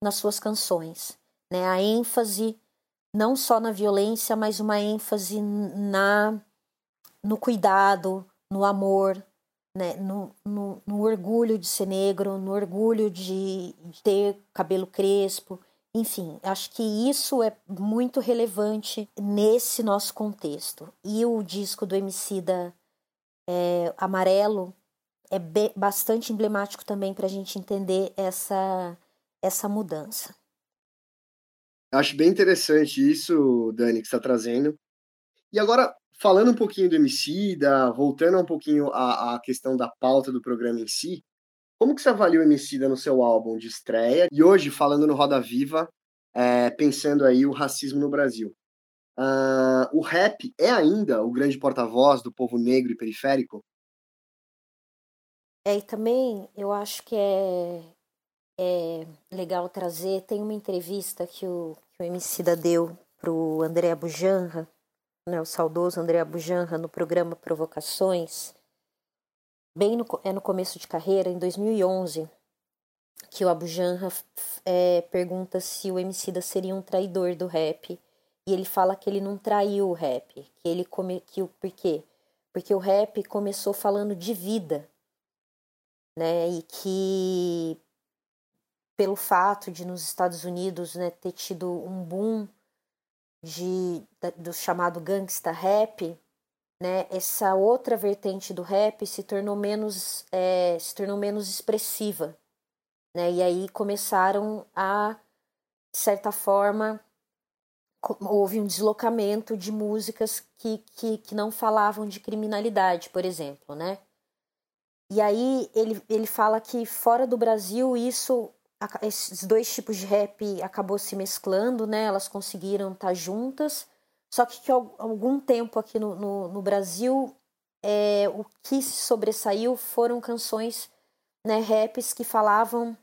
nas suas canções, né? A ênfase não só na violência, mas uma ênfase na no cuidado, no amor, né? no, no, no orgulho de ser negro, no orgulho de ter cabelo crespo, enfim, acho que isso é muito relevante nesse nosso contexto. E o disco do Emicida é, Amarelo é bastante emblemático também para a gente entender essa, essa mudança. Acho bem interessante isso, Dani, que está trazendo. E agora, falando um pouquinho do Emicida, voltando um pouquinho à, à questão da pauta do programa em si, como que você avalia o Emicida no seu álbum de estreia? E hoje, falando no Roda Viva, é, pensando aí o racismo no Brasil. Uh, o rap é ainda o grande porta-voz do povo negro e periférico? É, e também eu acho que é, é legal trazer, tem uma entrevista que o, que o Emicida deu pro André Bujanra, né, o saudoso André Bujanra, no programa Provocações, bem no, é no começo de carreira, em 2011, que o Abujanra é, pergunta se o Emicida seria um traidor do rap, e ele fala que ele não traiu o rap, que ele come, que o por quê? Porque o rap começou falando de vida, né? E que pelo fato de nos Estados Unidos, né, ter tido um boom de do chamado gangsta rap, né, essa outra vertente do rap se tornou menos é, se tornou menos expressiva, né? E aí começaram a de certa forma houve um deslocamento de músicas que, que, que não falavam de criminalidade, por exemplo, né? E aí ele, ele fala que fora do Brasil isso esses dois tipos de rap acabou se mesclando, né? Elas conseguiram estar juntas, só que que algum tempo aqui no, no, no Brasil é, o que se sobressaiu foram canções, né, raps que falavam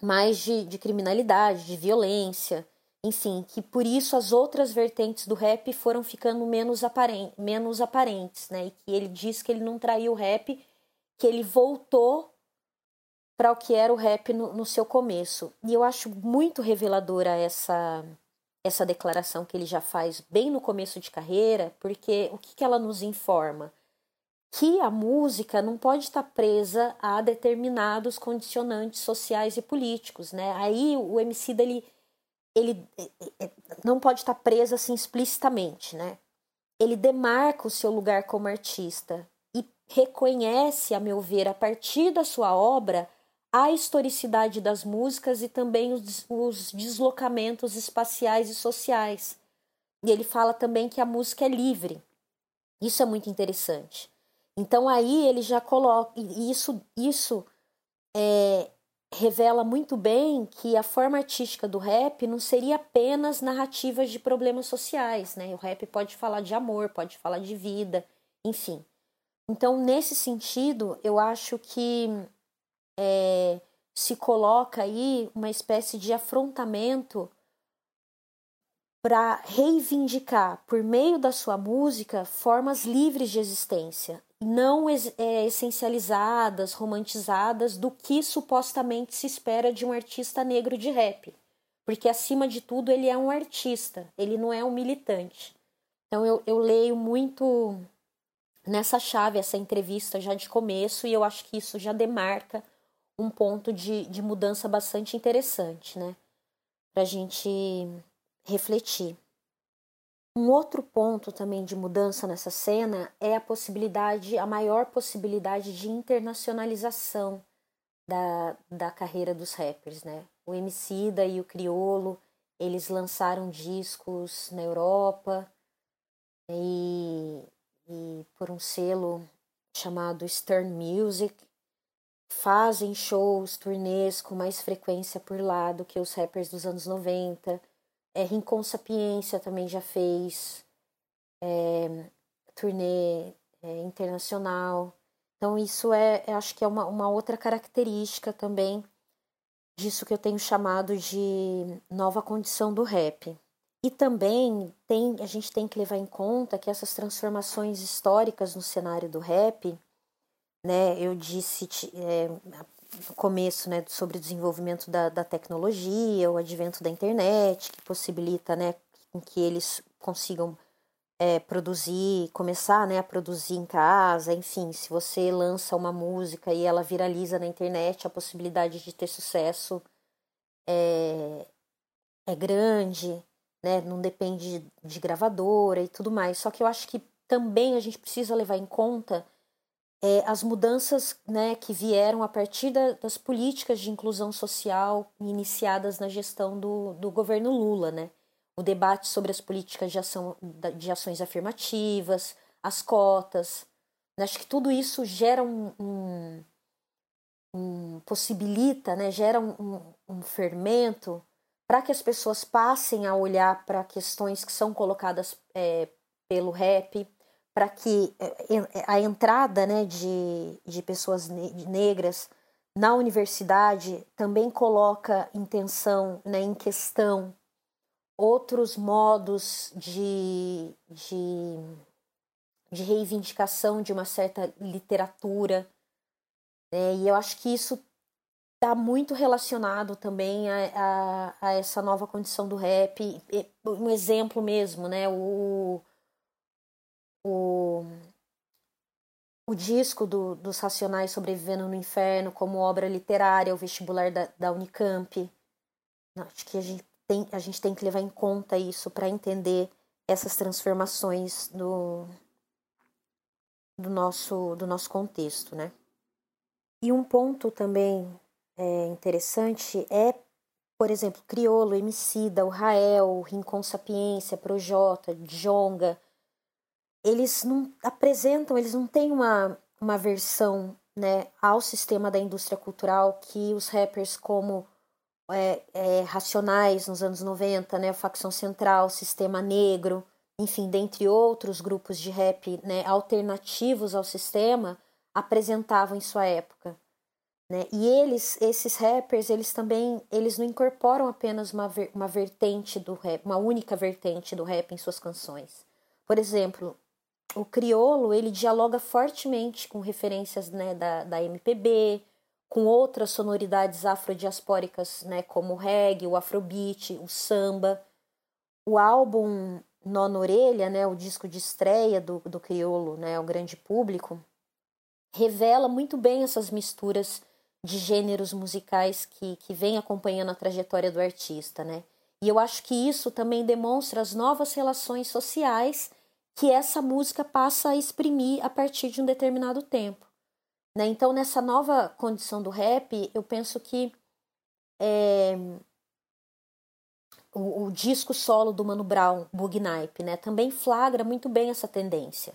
mais de, de criminalidade, de violência, enfim, que por isso as outras vertentes do rap foram ficando menos, aparent, menos aparentes, né? E que ele diz que ele não traiu o rap, que ele voltou para o que era o rap no, no, seu começo. E eu acho muito reveladora essa essa declaração que ele já faz bem no começo de carreira, porque o que, que ela nos informa? Que a música não pode estar presa a determinados condicionantes sociais e políticos, né? Aí o MC dele ele é, é, não pode estar preso assim explicitamente, né? Ele demarca o seu lugar como artista e reconhece, a meu ver, a partir da sua obra, a historicidade das músicas e também os, os deslocamentos espaciais e sociais. E ele fala também que a música é livre. Isso é muito interessante. Então aí ele já coloca isso isso é, revela muito bem que a forma artística do rap não seria apenas narrativas de problemas sociais, né? O rap pode falar de amor, pode falar de vida, enfim. Então, nesse sentido, eu acho que é, se coloca aí uma espécie de afrontamento para reivindicar, por meio da sua música, formas livres de existência, não é, essencializadas, romantizadas do que supostamente se espera de um artista negro de rap. Porque, acima de tudo, ele é um artista, ele não é um militante. Então, eu, eu leio muito nessa chave essa entrevista já de começo e eu acho que isso já demarca um ponto de, de mudança bastante interessante, né? Para a gente refletir. Um outro ponto também de mudança nessa cena é a possibilidade, a maior possibilidade de internacionalização da, da carreira dos rappers, né? O Emicida e o Criolo, eles lançaram discos na Europa e, e por um selo chamado Stern Music, fazem shows, turnês com mais frequência por lá do que os rappers dos anos 90 é, Rincon Sapiência também já fez é, turnê é, internacional. Então, isso é, acho que é uma, uma outra característica também disso que eu tenho chamado de nova condição do rap. E também tem, a gente tem que levar em conta que essas transformações históricas no cenário do rap, né, eu disse é, no começo né, sobre o desenvolvimento da, da tecnologia, o advento da internet, que possibilita né, que eles consigam é, produzir, começar né, a produzir em casa, enfim, se você lança uma música e ela viraliza na internet, a possibilidade de ter sucesso é, é grande, né, não depende de gravadora e tudo mais. Só que eu acho que também a gente precisa levar em conta é, as mudanças né, que vieram a partir da, das políticas de inclusão social iniciadas na gestão do, do governo Lula, né? O debate sobre as políticas de, ação, de ações afirmativas, as cotas. Acho que tudo isso gera um, um, um possibilita, né, gera um, um fermento para que as pessoas passem a olhar para questões que são colocadas é, pelo rap, para que é, é, a entrada né, de, de pessoas negras na universidade também coloca em tensão, né, em questão, outros modos de, de, de reivindicação de uma certa literatura. Né, e eu acho que isso está muito relacionado também a, a, a, essa nova condição do rap. Um exemplo mesmo, né? O, o, o disco do, dos Racionais Sobrevivendo no Inferno como obra literária, o vestibular da, da Unicamp. Acho que a gente, tem, a gente tem que levar em conta isso para entender essas transformações do, do, nosso, do nosso contexto, né? E um ponto também é, interessante é, por exemplo, Criolo, Emicida, o Rael, Rincon Sapiência, Projota, Jonga, eles não apresentam, eles não têm uma, uma versão né, ao sistema da indústria cultural que os rappers como é, é, Racionais nos anos 90, né, Facção Central, Sistema Negro, enfim, dentre outros grupos de rap né, alternativos ao sistema, apresentavam em sua época. Né? E eles, esses rappers, eles também, eles não incorporam apenas uma, ver, uma vertente do rap, uma única vertente do rap em suas canções. Por exemplo, o criolo ele dialoga fortemente com referências né, da, da MPB, com outras sonoridades afrodiaspóricas, né, como o reggae, o afrobeat, o samba. O álbum Nó Orelha, né, o disco de estreia do, do criolo, né, ao grande público, revela muito bem essas misturas de gêneros musicais que, que vem acompanhando a trajetória do artista, né? E eu acho que isso também demonstra as novas relações sociais que essa música passa a exprimir a partir de um determinado tempo. Né? Então, nessa nova condição do rap, eu penso que é, o, o, disco solo do Mano Brown, Bugnipe, né, também flagra muito bem essa tendência.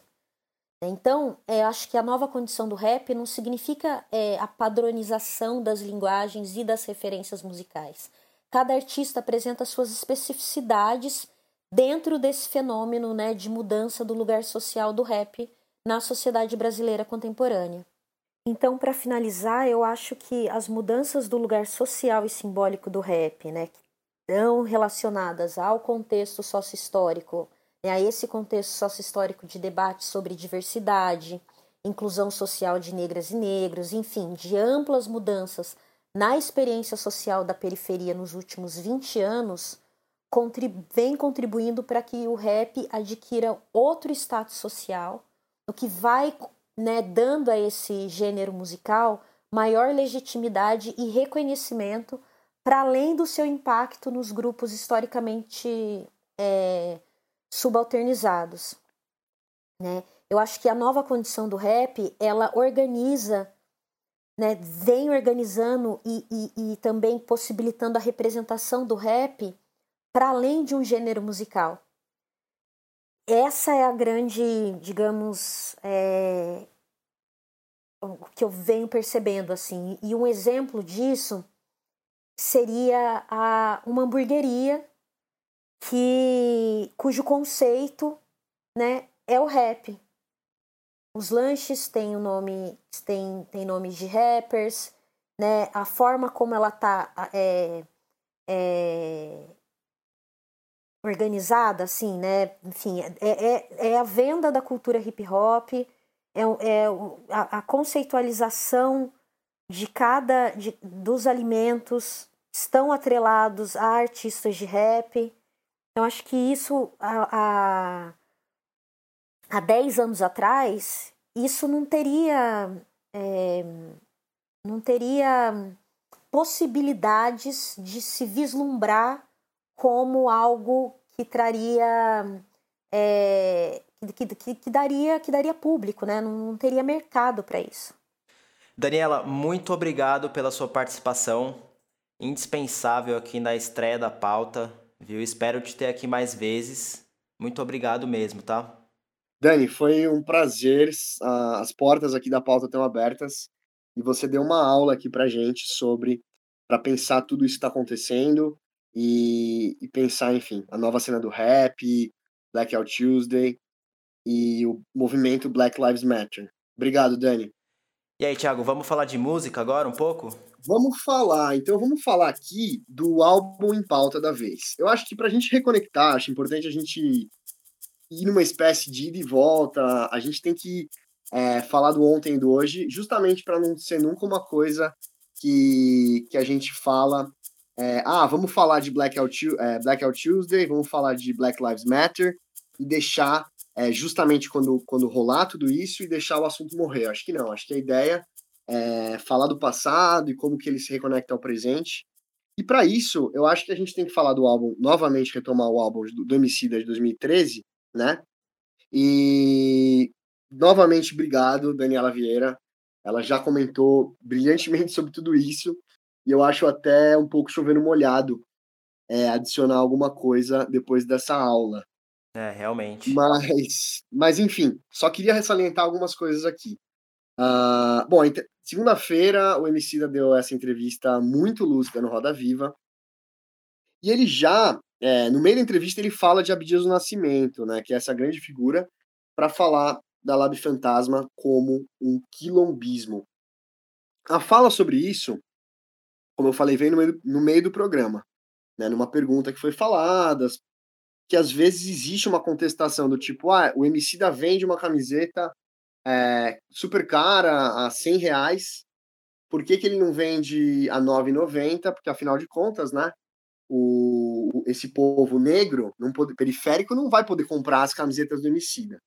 Então, é, acho que a nova condição do rap não significa é, a padronização das linguagens e das referências musicais. Cada artista apresenta suas especificidades dentro desse fenômeno né, de mudança do lugar social do rap na sociedade brasileira contemporânea. Então, para finalizar, eu acho que as mudanças do lugar social e simbólico do rap, né, que estão relacionadas ao contexto sócio-histórico, né, a esse contexto sócio-histórico de debate sobre diversidade, inclusão social de negras e negros, enfim, de amplas mudanças na experiência social da periferia nos últimos 20 anos, vem contribuindo para que o rap adquira outro status social, o que vai né, dando a esse gênero musical maior legitimidade e reconhecimento para além do seu impacto nos grupos historicamente é, subalternizados. Né? Eu acho que a nova condição do rap ela organiza, né, vem organizando e, e, e também possibilitando a representação do rap para além de um gênero musical. Essa é a grande, digamos, é, o que eu venho percebendo assim. E um exemplo disso seria a, uma hamburgueria que cujo conceito, né, é o rap. Os lanches têm o nome, tem, tem nomes de rappers, né? A forma como ela tá é, é, organizada, assim, né? Enfim, é, é, é a venda da cultura hip hop, é, é a, a conceitualização de cada de, dos alimentos estão atrelados a artistas de rap. Então, acho que isso há, há 10 anos atrás, isso não teria. É, não teria possibilidades de se vislumbrar como algo que traria é, que, que, que, daria, que daria público, né? Não, não teria mercado para isso. Daniela, muito obrigado pela sua participação, indispensável aqui na estreia da pauta, viu? Espero te ter aqui mais vezes. Muito obrigado mesmo, tá? Dani, foi um prazer. As portas aqui da pauta estão abertas e você deu uma aula aqui pra gente sobre para pensar tudo isso que está acontecendo e, e, pensar, enfim, a nova cena do rap, Blackout Tuesday e o movimento Black Lives Matter. Obrigado, Dani. E aí, Thiago, vamos falar de música agora um pouco? Vamos falar, então vamos falar aqui do álbum em pauta da vez. Eu acho que para a gente reconectar, acho importante a gente ir numa espécie de ida e volta, a gente tem que é, falar do ontem e do hoje, justamente para não ser nunca uma coisa que, que a gente fala, é, ah, vamos falar de Blackout, é, Blackout Tuesday, vamos falar de Black Lives Matter, e deixar é, justamente quando, quando rolar tudo isso e deixar o assunto morrer. Acho que não, acho que a ideia é falar do passado e como que ele se reconecta ao presente. E para isso, eu acho que a gente tem que falar do álbum, novamente retomar o álbum do, do Emicida de 2013, né? E novamente, obrigado, Daniela Vieira. Ela já comentou brilhantemente sobre tudo isso, e eu acho até um pouco chovendo molhado é, adicionar alguma coisa depois dessa aula. É, realmente. Mas, mas enfim, só queria ressalientar algumas coisas aqui. Uh, bom, segunda-feira o Emicida deu essa entrevista muito lúcida no Roda Viva. E ele já, é, no meio da entrevista, ele fala de Abdias do Nascimento, né, que é essa grande figura, para falar da Lab Fantasma como um quilombismo. A fala sobre isso, como eu falei, vem no meio, no meio do programa, né, numa pergunta que foi falada, que às vezes existe uma contestação do tipo, ah, o da vende uma camiseta é, super cara, a 100 reais, por que, que ele não vende a 9,90? Porque afinal de contas, né, o, esse povo negro, não pode, periférico, não vai poder comprar as camisetas do Emicida.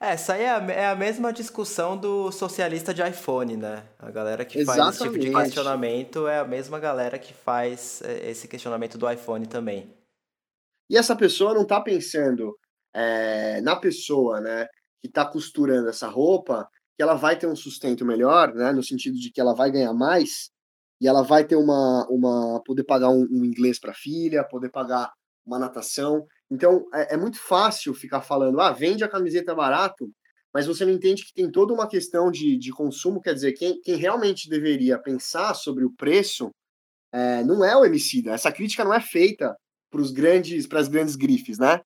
É, essa aí é a, é a, mesma discussão do socialista de iPhone, né? A galera que Exatamente. faz esse tipo de questionamento é a mesma galera que faz é, esse questionamento do iPhone também. E essa pessoa não está pensando é, na pessoa, né, que está costurando essa roupa, que ela vai ter um sustento melhor, né, no sentido de que ela vai ganhar mais e ela vai ter uma, uma poder pagar um, um inglês para a filha, poder pagar uma natação. Então é, é, muito fácil ficar falando, ah, vende a camiseta barato, mas você não entende que tem toda uma questão de, de consumo, quer dizer, quem, quem realmente deveria pensar sobre o preço é, não é o Emicida. Essa crítica não é feita para os grandes, para as grandes grifes, né?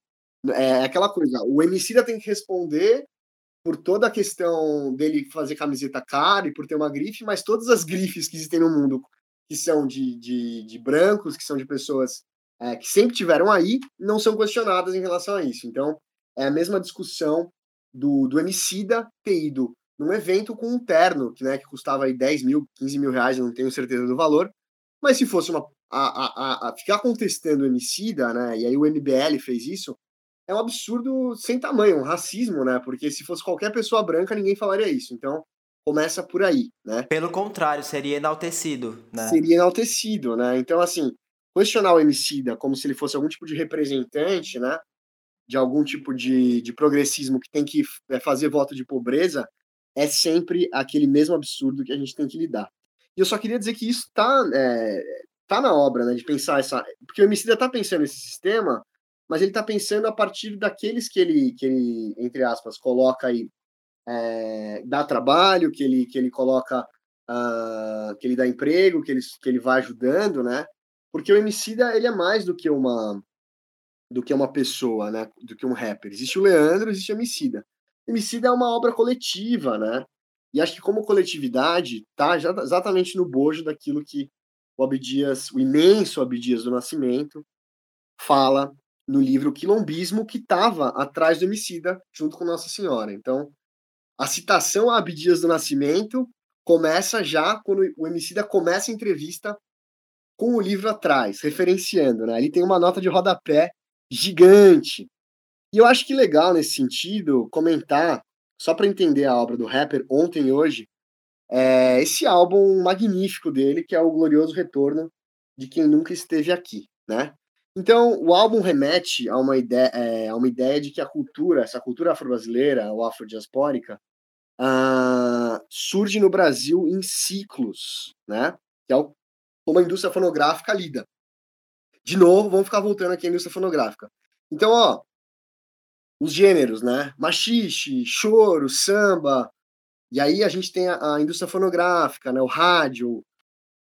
É aquela coisa, o Emicida tem que responder por toda a questão dele fazer camiseta cara e por ter uma grife, mas todas as grifes que existem no mundo, que são de, de, de brancos, que são de pessoas é, que sempre tiveram aí, não são questionadas em relação a isso. Então, é a mesma discussão do, do Emicida ter ido num evento com um terno, que, né, que custava aí 10 mil, 15 mil reais, eu não tenho certeza do valor, mas se fosse uma a, a, a ficar contestando o Emicida, né? E aí o MBL fez isso, é um absurdo sem tamanho, um racismo, né? Porque se fosse qualquer pessoa branca, ninguém falaria isso. Então, começa por aí, né? Pelo contrário, seria enaltecido, né? Seria enaltecido, né? Então, assim, questionar o Emicida como se ele fosse algum tipo de representante, né? De algum tipo de, de progressismo que tem que é, fazer voto de pobreza, é sempre aquele mesmo absurdo que a gente tem que lidar. E eu só queria dizer que isso está é, tá na obra, né, de pensar essa, porque o Emicida tá pensando nesse sistema, mas ele tá pensando a partir daqueles que ele, que ele entre aspas, coloca aí, é, dá trabalho, que ele, que ele coloca, uh, que ele dá emprego, que ele, que ele vai ajudando, né, porque o Emicida, ele é mais do que uma do que uma pessoa, né, do que um rapper. Existe o Leandro, existe o Emicida. O Emicida é uma obra coletiva, né, e acho que como coletividade tá exatamente no bojo daquilo que o Abdias, o imenso Abdias do Nascimento, fala no livro Quilombismo, que estava atrás do Emicida, junto com Nossa Senhora. Então, a citação a Abdias do Nascimento começa já quando o Emicida começa a entrevista com o livro atrás, referenciando, né? Ele tem uma nota de rodapé gigante. E eu acho que legal nesse sentido comentar, só para entender a obra do rapper ontem e hoje, é, esse álbum magnífico dele, que é o Glorioso Retorno de Quem Nunca Esteve Aqui, né? Então, o álbum remete a uma ideia, é, a uma ideia de que a cultura, essa cultura afro-brasileira, ou afrodiaspórica, uh, surge no Brasil em ciclos, né? Que é o, como a indústria fonográfica lida. De novo, vamos ficar voltando aqui à indústria fonográfica. Então, ó, os gêneros, né? Machixe, choro, samba. E aí a gente tem a, a indústria fonográfica, né? O rádio,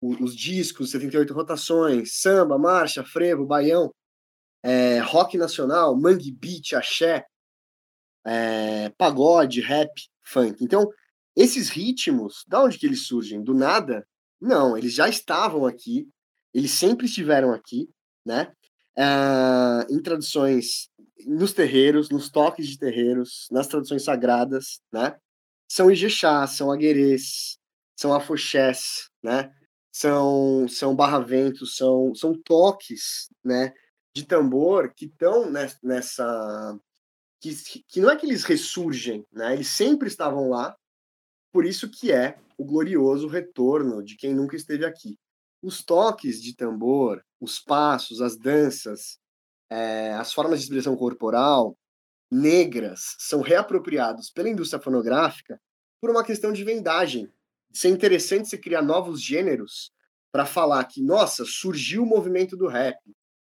o, os discos, 78 rotações, samba, marcha, frevo, baião, é, rock nacional, mangue beat, axé, é, pagode, rap, funk. Então, esses ritmos, da onde que eles surgem? Do nada? Não, eles já estavam aqui, eles sempre estiveram aqui, né? Uh, em tradições nos terreiros, nos toques de terreiros, nas tradições sagradas, né? São Ijexá, são Aguerês, são Afoxés, né? São, são barraventos, são, são toques, né? De tambor que estão nessa... Que, que não é que eles ressurgem, né? Eles sempre estavam lá, por isso que é o glorioso retorno de quem nunca esteve aqui. Os toques de tambor, os passos, as danças, é, as formas de expressão corporal negras são reapropriados pela indústria fonográfica por uma questão de vendagem. Ser interessante se criar novos gêneros para falar que, nossa, surgiu o movimento do rap,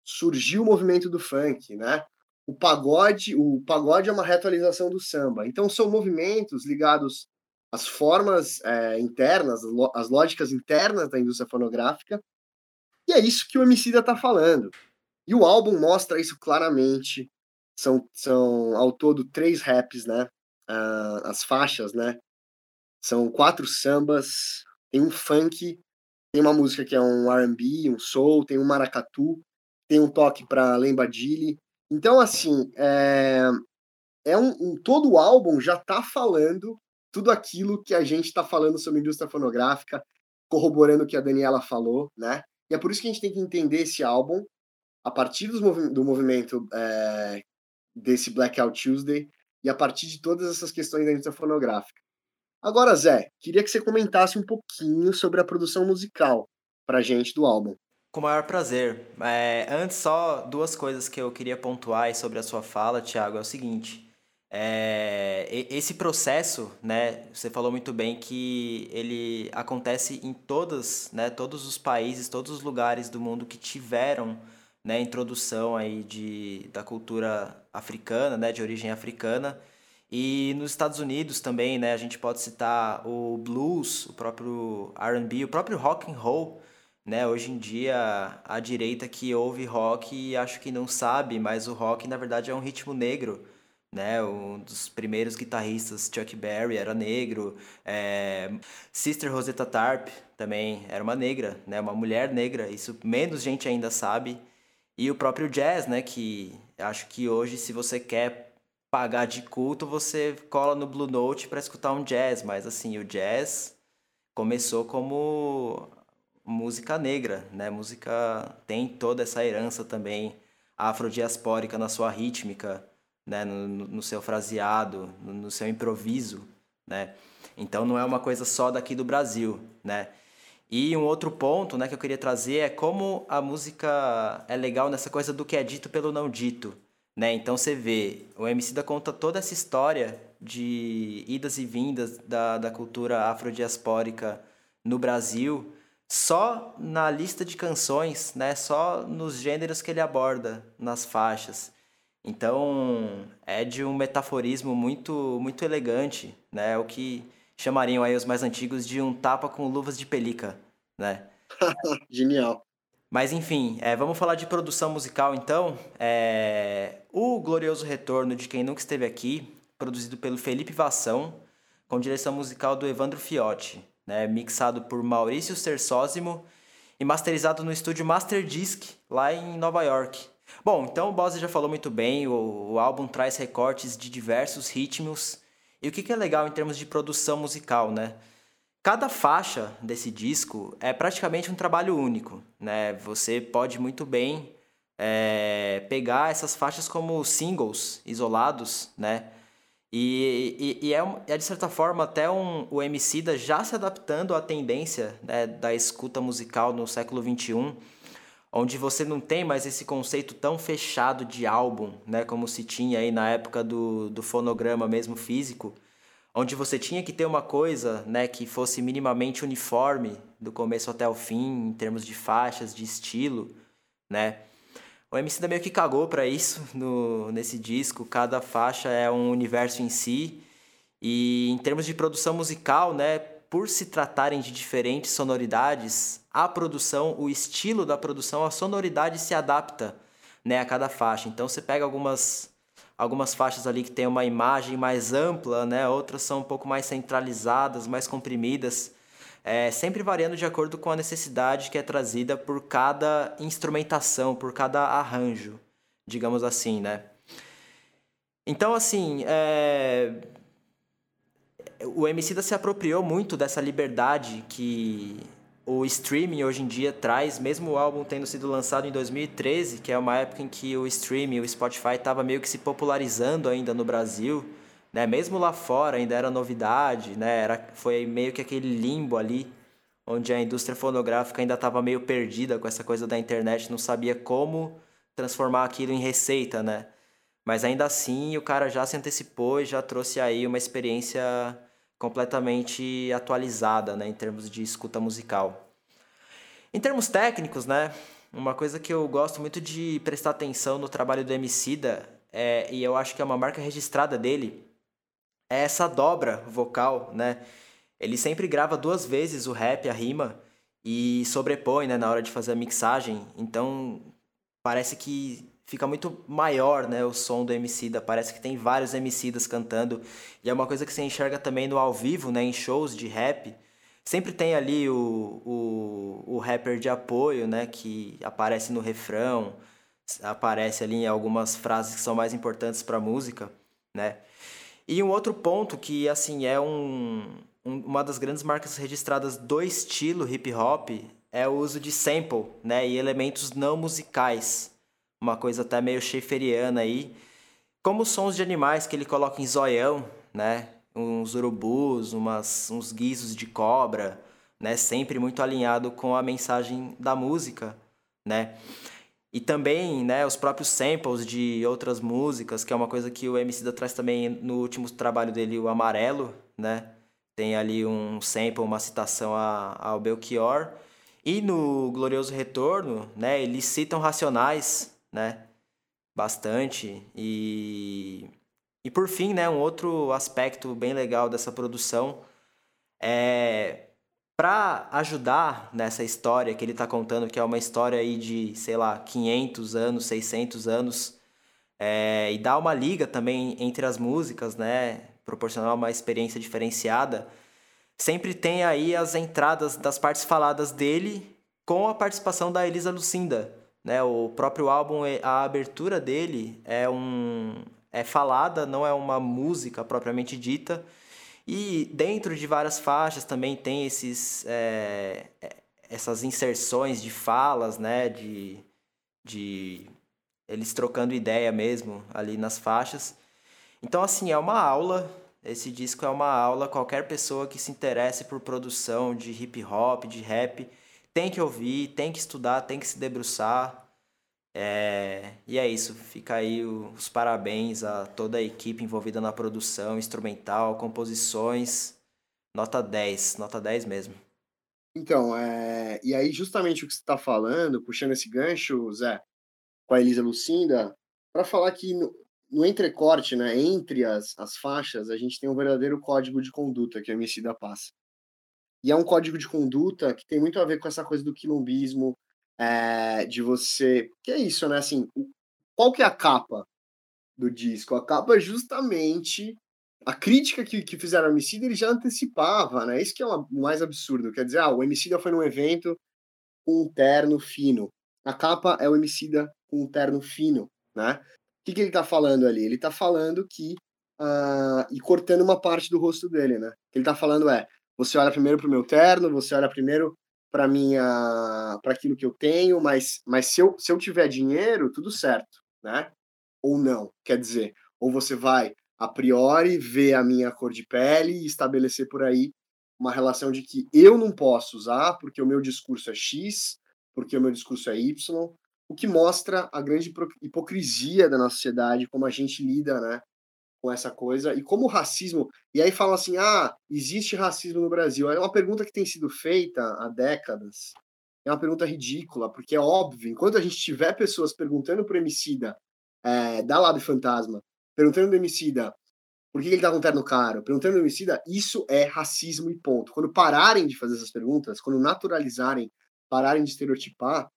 surgiu o movimento do funk, né? O pagode, o pagode é uma reatualização do samba. Então são movimentos ligados às formas é, internas, às lógicas internas da indústria fonográfica. E é isso que o Emicida está falando. E o álbum mostra isso claramente. São, são ao todo três raps, né? Uh, as faixas, né? São quatro sambas, tem um funk, tem uma música que é um R&B, um soul, tem um maracatu, tem um toque para Lembadilli. Então, assim, é, é um, um, todo o álbum já tá falando tudo aquilo que a gente está falando sobre indústria fonográfica, corroborando o que a Daniela falou, né? E é por isso que a gente tem que entender esse álbum a partir movi do movimento é, desse Blackout Tuesday e a partir de todas essas questões da indústria fonográfica. Agora, Zé, queria que você comentasse um pouquinho sobre a produção musical pra gente do álbum. Com o maior prazer. É, antes, só duas coisas que eu queria pontuar sobre a sua fala, Thiago, é o seguinte. É, esse processo, né, você falou muito bem que ele acontece em todas, né, todos os países, todos os lugares do mundo que tiveram né, introdução aí de, da cultura africana, né, de origem africana. E nos Estados Unidos também, né, a gente pode citar o blues, o próprio R&B, o próprio rock and roll, né? Hoje em dia a direita que ouve rock acho que não sabe, mas o rock na verdade é um ritmo negro, né? Um dos primeiros guitarristas, Chuck Berry, era negro. É... Sister Rosetta Tarp também era uma negra, né? Uma mulher negra. Isso menos gente ainda sabe. E o próprio jazz, né? Que acho que hoje, se você quer pagar de culto, você cola no Blue Note para escutar um jazz. Mas assim, o jazz começou como música negra, né? Música tem toda essa herança também afrodiaspórica na sua rítmica, né? No, no seu fraseado, no, no seu improviso, né? Então não é uma coisa só daqui do Brasil, né? E um outro ponto né, que eu queria trazer é como a música é legal nessa coisa do que é dito pelo não dito. Né? Então você vê, o MC da conta toda essa história de idas e vindas da, da cultura afrodiaspórica no Brasil, só na lista de canções, né? só nos gêneros que ele aborda nas faixas. Então é de um metaforismo muito, muito elegante, né? o que chamariam aí os mais antigos de um tapa com luvas de pelica, né? Genial. Mas enfim, é, vamos falar de produção musical então. É, o Glorioso Retorno de Quem Nunca Esteve Aqui, produzido pelo Felipe Vassão, com direção musical do Evandro Fiotti, né, mixado por Maurício Sersósimo e masterizado no estúdio Master Disc, lá em Nova York. Bom, então o Bose já falou muito bem, o, o álbum traz recortes de diversos ritmos e o que, que é legal em termos de produção musical, né? Cada faixa desse disco é praticamente um trabalho único, né? Você pode muito bem é, pegar essas faixas como singles isolados, né? E, e, e é, é, de certa forma até um, o da já se adaptando à tendência né, da escuta musical no século XXI, onde você não tem mais esse conceito tão fechado de álbum, né, como se tinha aí na época do, do fonograma mesmo físico, onde você tinha que ter uma coisa, né, que fosse minimamente uniforme do começo até o fim, em termos de faixas, de estilo, né? O MC da meio que cagou para isso no, nesse disco, cada faixa é um universo em si, e em termos de produção musical, né, por se tratarem de diferentes sonoridades, a produção, o estilo da produção, a sonoridade se adapta né, a cada faixa. Então você pega algumas, algumas faixas ali que tem uma imagem mais ampla, né, outras são um pouco mais centralizadas, mais comprimidas, é, sempre variando de acordo com a necessidade que é trazida por cada instrumentação, por cada arranjo, digamos assim, né? Então, assim, é, o Emicida se apropriou muito dessa liberdade que o streaming hoje em dia traz, mesmo o álbum tendo sido lançado em 2013, que é uma época em que o streaming, o Spotify estava meio que se popularizando ainda no Brasil, né? Mesmo lá fora ainda era novidade, né? Era, foi meio que aquele limbo ali, onde a indústria fonográfica ainda estava meio perdida com essa coisa da internet, não sabia como transformar aquilo em receita, né? Mas ainda assim, o cara já se antecipou e já trouxe aí uma experiência completamente atualizada, né, em termos de escuta musical. Em termos técnicos, né, uma coisa que eu gosto muito de prestar atenção no trabalho do Emicida, é, e eu acho que é uma marca registrada dele, é essa dobra vocal, né? Ele sempre grava duas vezes o rap, a rima, e sobrepõe, né, na hora de fazer a mixagem. Então, parece que fica muito maior, né, o som do Emicida, parece que tem vários Emicidas cantando, e é uma coisa que você enxerga também no ao vivo, né, em shows de rap, sempre tem ali o, o, o rapper de apoio, né, que aparece no refrão, aparece ali em algumas frases que são mais importantes para a música, né, e um outro ponto que, assim, é um, um, uma das grandes marcas registradas do estilo hip hop é o uso de sample, né, e elementos não musicais, uma coisa até meio schäferiana aí, como sons de animais que ele coloca em zoião, né? Uns urubus, umas, uns guizos de cobra, né? Sempre muito alinhado com a mensagem da música, né? E também, né, os próprios samples de outras músicas, que é uma coisa que o MC da traz também no último trabalho dele, o Amarelo, né? Tem ali um sample, uma citação a, ao Belchior. E no Glorioso Retorno, né, eles citam Racionais, né? Bastante. E, e por fim, né, um outro aspecto bem legal dessa produção é para ajudar nessa história que ele está contando, que é uma história aí de, sei lá, 500 anos, 600 anos, é, e dar uma liga também entre as músicas, né, proporcionar uma experiência diferenciada, sempre tem aí as entradas das partes faladas dele com a participação da Elisa Lucinda, né? O próprio álbum, a abertura dele é um é falada, não é uma música propriamente dita. E dentro de várias faixas também tem esses é, essas inserções de falas, né? De, de eles trocando ideia mesmo ali nas faixas. Então, assim, é uma aula. Esse disco é uma aula. Qualquer pessoa que se interesse por produção de hip hop, de rap, tem que ouvir, tem que estudar, tem que se debruçar. É, e é isso, fica aí os parabéns a toda a equipe envolvida na produção, instrumental, composições. Nota 10, nota 10 mesmo. Então, é, e aí justamente o que você está falando, puxando esse gancho, Zé, com a Elisa Lucinda, para falar que no, no, entrecorte, né, entre as, as faixas, a gente tem um verdadeiro código de conduta que a Emicida passa. E é um código de conduta que tem muito a ver com essa coisa do quilombismo, é, de você. Que é isso, né? Assim, qual que é a capa do disco? A capa é justamente a crítica que, que fizeram ao Emicida, ele já antecipava, né? Isso que é o mais absurdo. Quer dizer, ah, o Emicida foi num evento com um terno fino. A capa é o Emicida com um terno fino, né? O que, que ele tá falando ali? Ele tá falando que... Uh, e cortando uma parte do rosto dele, né? O que ele tá falando é, você olha primeiro para o meu terno, você olha primeiro para minha para aquilo que eu tenho, mas mas se eu, se eu tiver dinheiro, tudo certo, né? Ou não, quer dizer, ou você vai a priori ver a minha cor de pele e estabelecer por aí uma relação de que eu não posso usar porque o meu discurso é X, porque o meu discurso é Y, o que mostra a grande hipocrisia da nossa sociedade, como a gente lida, né, com essa coisa, e como o racismo. E aí falam assim: ah, existe racismo no Brasil. É uma pergunta que tem sido feita há décadas. É uma pergunta ridícula, porque é óbvio, enquanto a gente tiver pessoas perguntando pro Emicida é, da Lab Fantasma, perguntando pro Emicida por que ele tá com terno caro, perguntando pro Emicida, isso é racismo e ponto. Quando pararem de fazer essas perguntas, quando naturalizarem, pararem de estereotipar,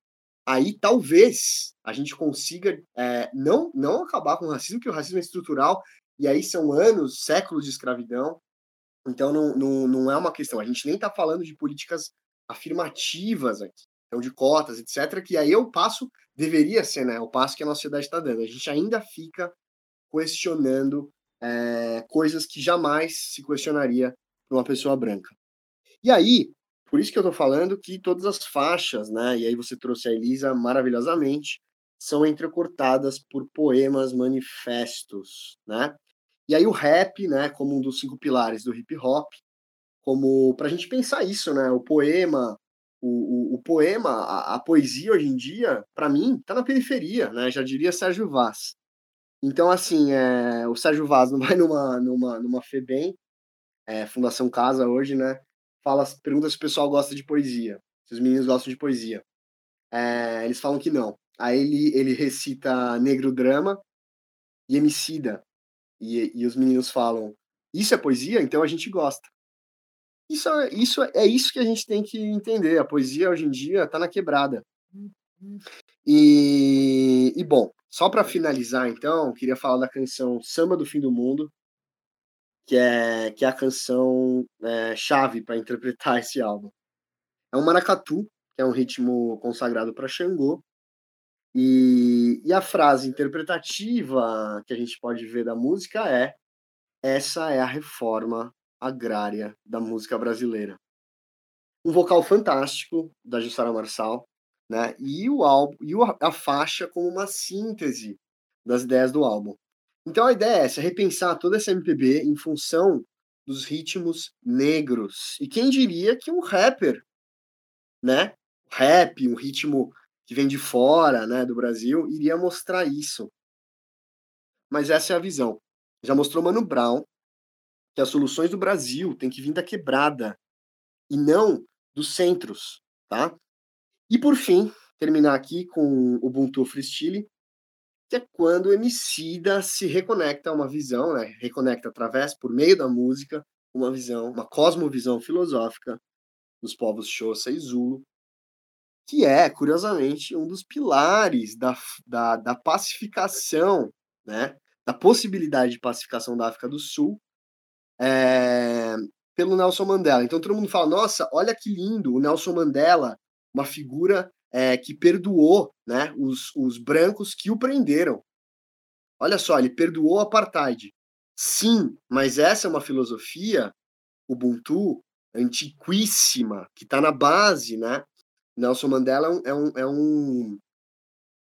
aí talvez a gente consiga é, não, não acabar com o racismo, que o racismo é estrutural, e aí são anos, séculos de escravidão. Então não, não, não é uma questão. A gente nem está falando de políticas afirmativas aqui, então de cotas, etc. Que aí é o passo, deveria ser, né? O passo que a nossa sociedade está dando. A gente ainda fica questionando é, coisas que jamais se questionaria para uma pessoa branca. E aí, por isso que eu estou falando que todas as faixas, né? E aí você trouxe a Elisa maravilhosamente, são entrecortadas por poemas, manifestos, né? E aí o rap, né, como um dos cinco pilares do hip hop, como para a gente pensar isso, né? O poema, o, o, o poema, a, a, poesia hoje em dia, para mim, está na periferia, né? Já diria Sérgio Vaz. Então, assim, é, o Sérgio Vaz não vai numa, numa, numa FEBEM, é, Fundação Casa hoje, né? Fala, pergunta se o pessoal gosta de poesia, se os meninos gostam de poesia. É, eles falam que não. Aí ele, ele recita Negro Drama e Emicida. E, e os meninos falam, isso é poesia? Então a gente gosta. Isso, é, isso é, é isso que a gente tem que entender. A poesia hoje em dia está na quebrada. E, e bom, só para finalizar, então, queria falar da canção Samba do Fim do Mundo, que é, que é a canção é, chave para interpretar esse álbum. É um maracatu, que é um ritmo consagrado para Xangô, e, e a frase interpretativa que a gente pode ver da música é: essa é a reforma agrária da música brasileira. Um vocal fantástico da Jussara Marçal, né? E o álbum e a faixa como uma síntese das ideias do álbum. Então a ideia é essa, repensar toda essa MPB em função dos ritmos negros. E quem diria que um rapper, né? Rap, um ritmo que vem de fora, né, do Brasil, iria mostrar isso. Mas essa é a visão. Já mostrou Mano Brown que as soluções do Brasil têm que vir da quebrada e não dos centros, tá? E por fim, terminar aqui com o Ubuntu Freestyle, que é quando o Emicida se reconecta a uma visão, né? Reconecta através, por meio da música, uma visão, uma cosmovisão filosófica dos povos Xhosa e Zulu, que é, curiosamente, um dos pilares da, da, da pacificação, né? Da possibilidade de pacificação da África do Sul é, pelo Nelson Mandela. Então todo mundo fala: nossa, olha que lindo, o Nelson Mandela, uma figura é, que perdoou né, os, os brancos que o prenderam. Olha só, ele perdoou o apartheid. Sim, mas essa é uma filosofia Ubuntu antiquíssima, que está na base, né? Nelson Mandela é um, é um,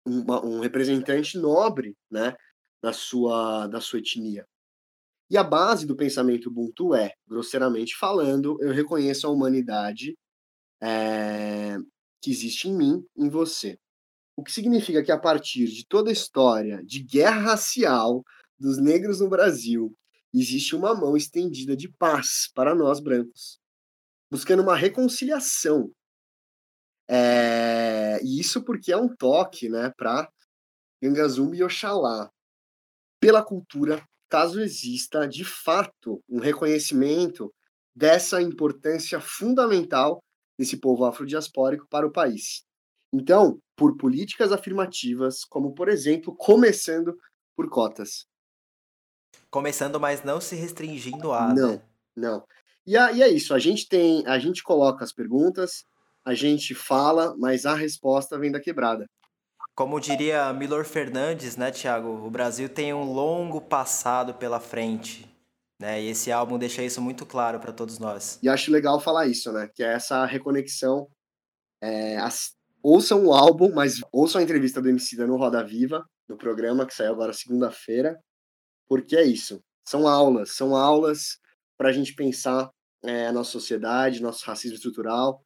um, um representante nobre, né? Da sua, da sua etnia. E a base do pensamento Ubuntu é, grosseiramente falando, eu reconheço a humanidade é, que existe em mim, em você. O que significa que a partir de toda a história de guerra racial dos negros no Brasil, existe uma mão estendida de paz para nós brancos, buscando uma reconciliação. É, e isso porque é um toque né, para Gangazumbi e Oxalá, pela cultura caso exista de fato um reconhecimento dessa importância fundamental desse povo afrodiaspórico para o país. Então, por políticas afirmativas, como por exemplo, começando por cotas. Começando, mas não se restringindo a. Não, né? não. E, a, e é isso. A gente tem, a gente coloca as perguntas, a gente fala, mas a resposta vem da quebrada. Como diria Milor Fernandes, né, Tiago? O Brasil tem um longo passado pela frente. Né? E esse álbum deixa isso muito claro para todos nós. E acho legal falar isso, né? Que é essa reconexão. É, as, ouçam o álbum, mas ouçam a entrevista do Emicida no Roda Viva, do programa que saiu agora segunda-feira, porque é isso. São aulas, são aulas para a gente pensar é, a nossa sociedade, nosso racismo estrutural,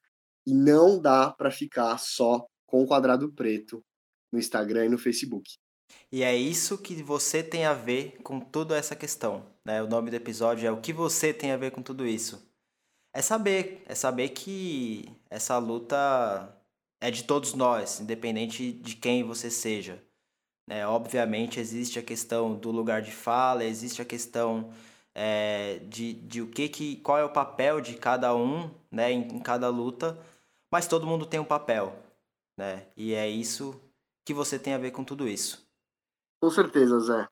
e não dá para ficar só com o quadrado preto no Instagram e no Facebook. E é isso que você tem a ver com toda essa questão, né? O nome do episódio é o que você tem a ver com tudo isso. É saber, é saber que essa luta é de todos nós, independente de quem você seja. Né? Obviamente existe a questão do lugar de fala, existe a questão é, de, de o que, que qual é o papel de cada um né, em, em cada luta, mas todo mundo tem um papel. Né? E é isso que você tem a ver com tudo isso. Com certeza, Zé.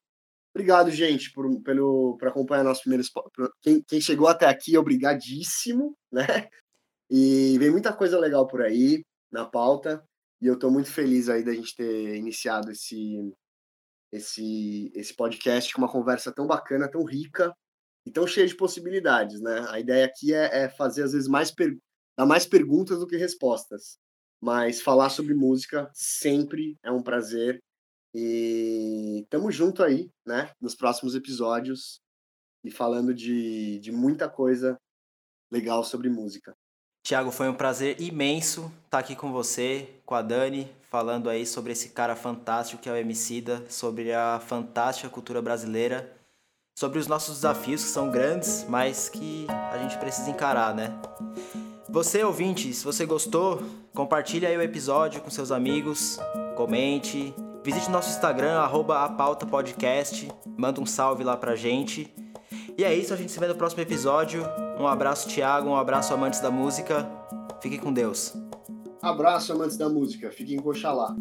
Obrigado, gente, por, pelo, por acompanhar nosso primeiro. Quem, quem chegou até aqui, obrigadíssimo, né? E vem muita coisa legal por aí na pauta. E eu estou muito feliz aí da gente ter iniciado esse, esse, esse podcast com uma conversa tão bacana, tão rica e tão cheia de possibilidades, né? A ideia aqui é, é fazer, às vezes, mais, per... dar mais perguntas do que respostas. Mas falar sobre música sempre é um prazer. E tamo junto aí, né? Nos próximos episódios e falando de, de muita coisa legal sobre música. Tiago, foi um prazer imenso estar aqui com você, com a Dani, falando aí sobre esse cara fantástico que é o Emicida, sobre a fantástica cultura brasileira, sobre os nossos desafios que são grandes, mas que a gente precisa encarar, né? Você, ouvinte, se você gostou, compartilhe aí o episódio com seus amigos, comente, visite nosso Instagram, apautapodcast, manda um salve lá pra gente. E é isso, a gente se vê no próximo episódio. Um abraço, Thiago, um abraço, amantes da música. Fique com Deus. Abraço, amantes da música. Fiquem com Oxalá.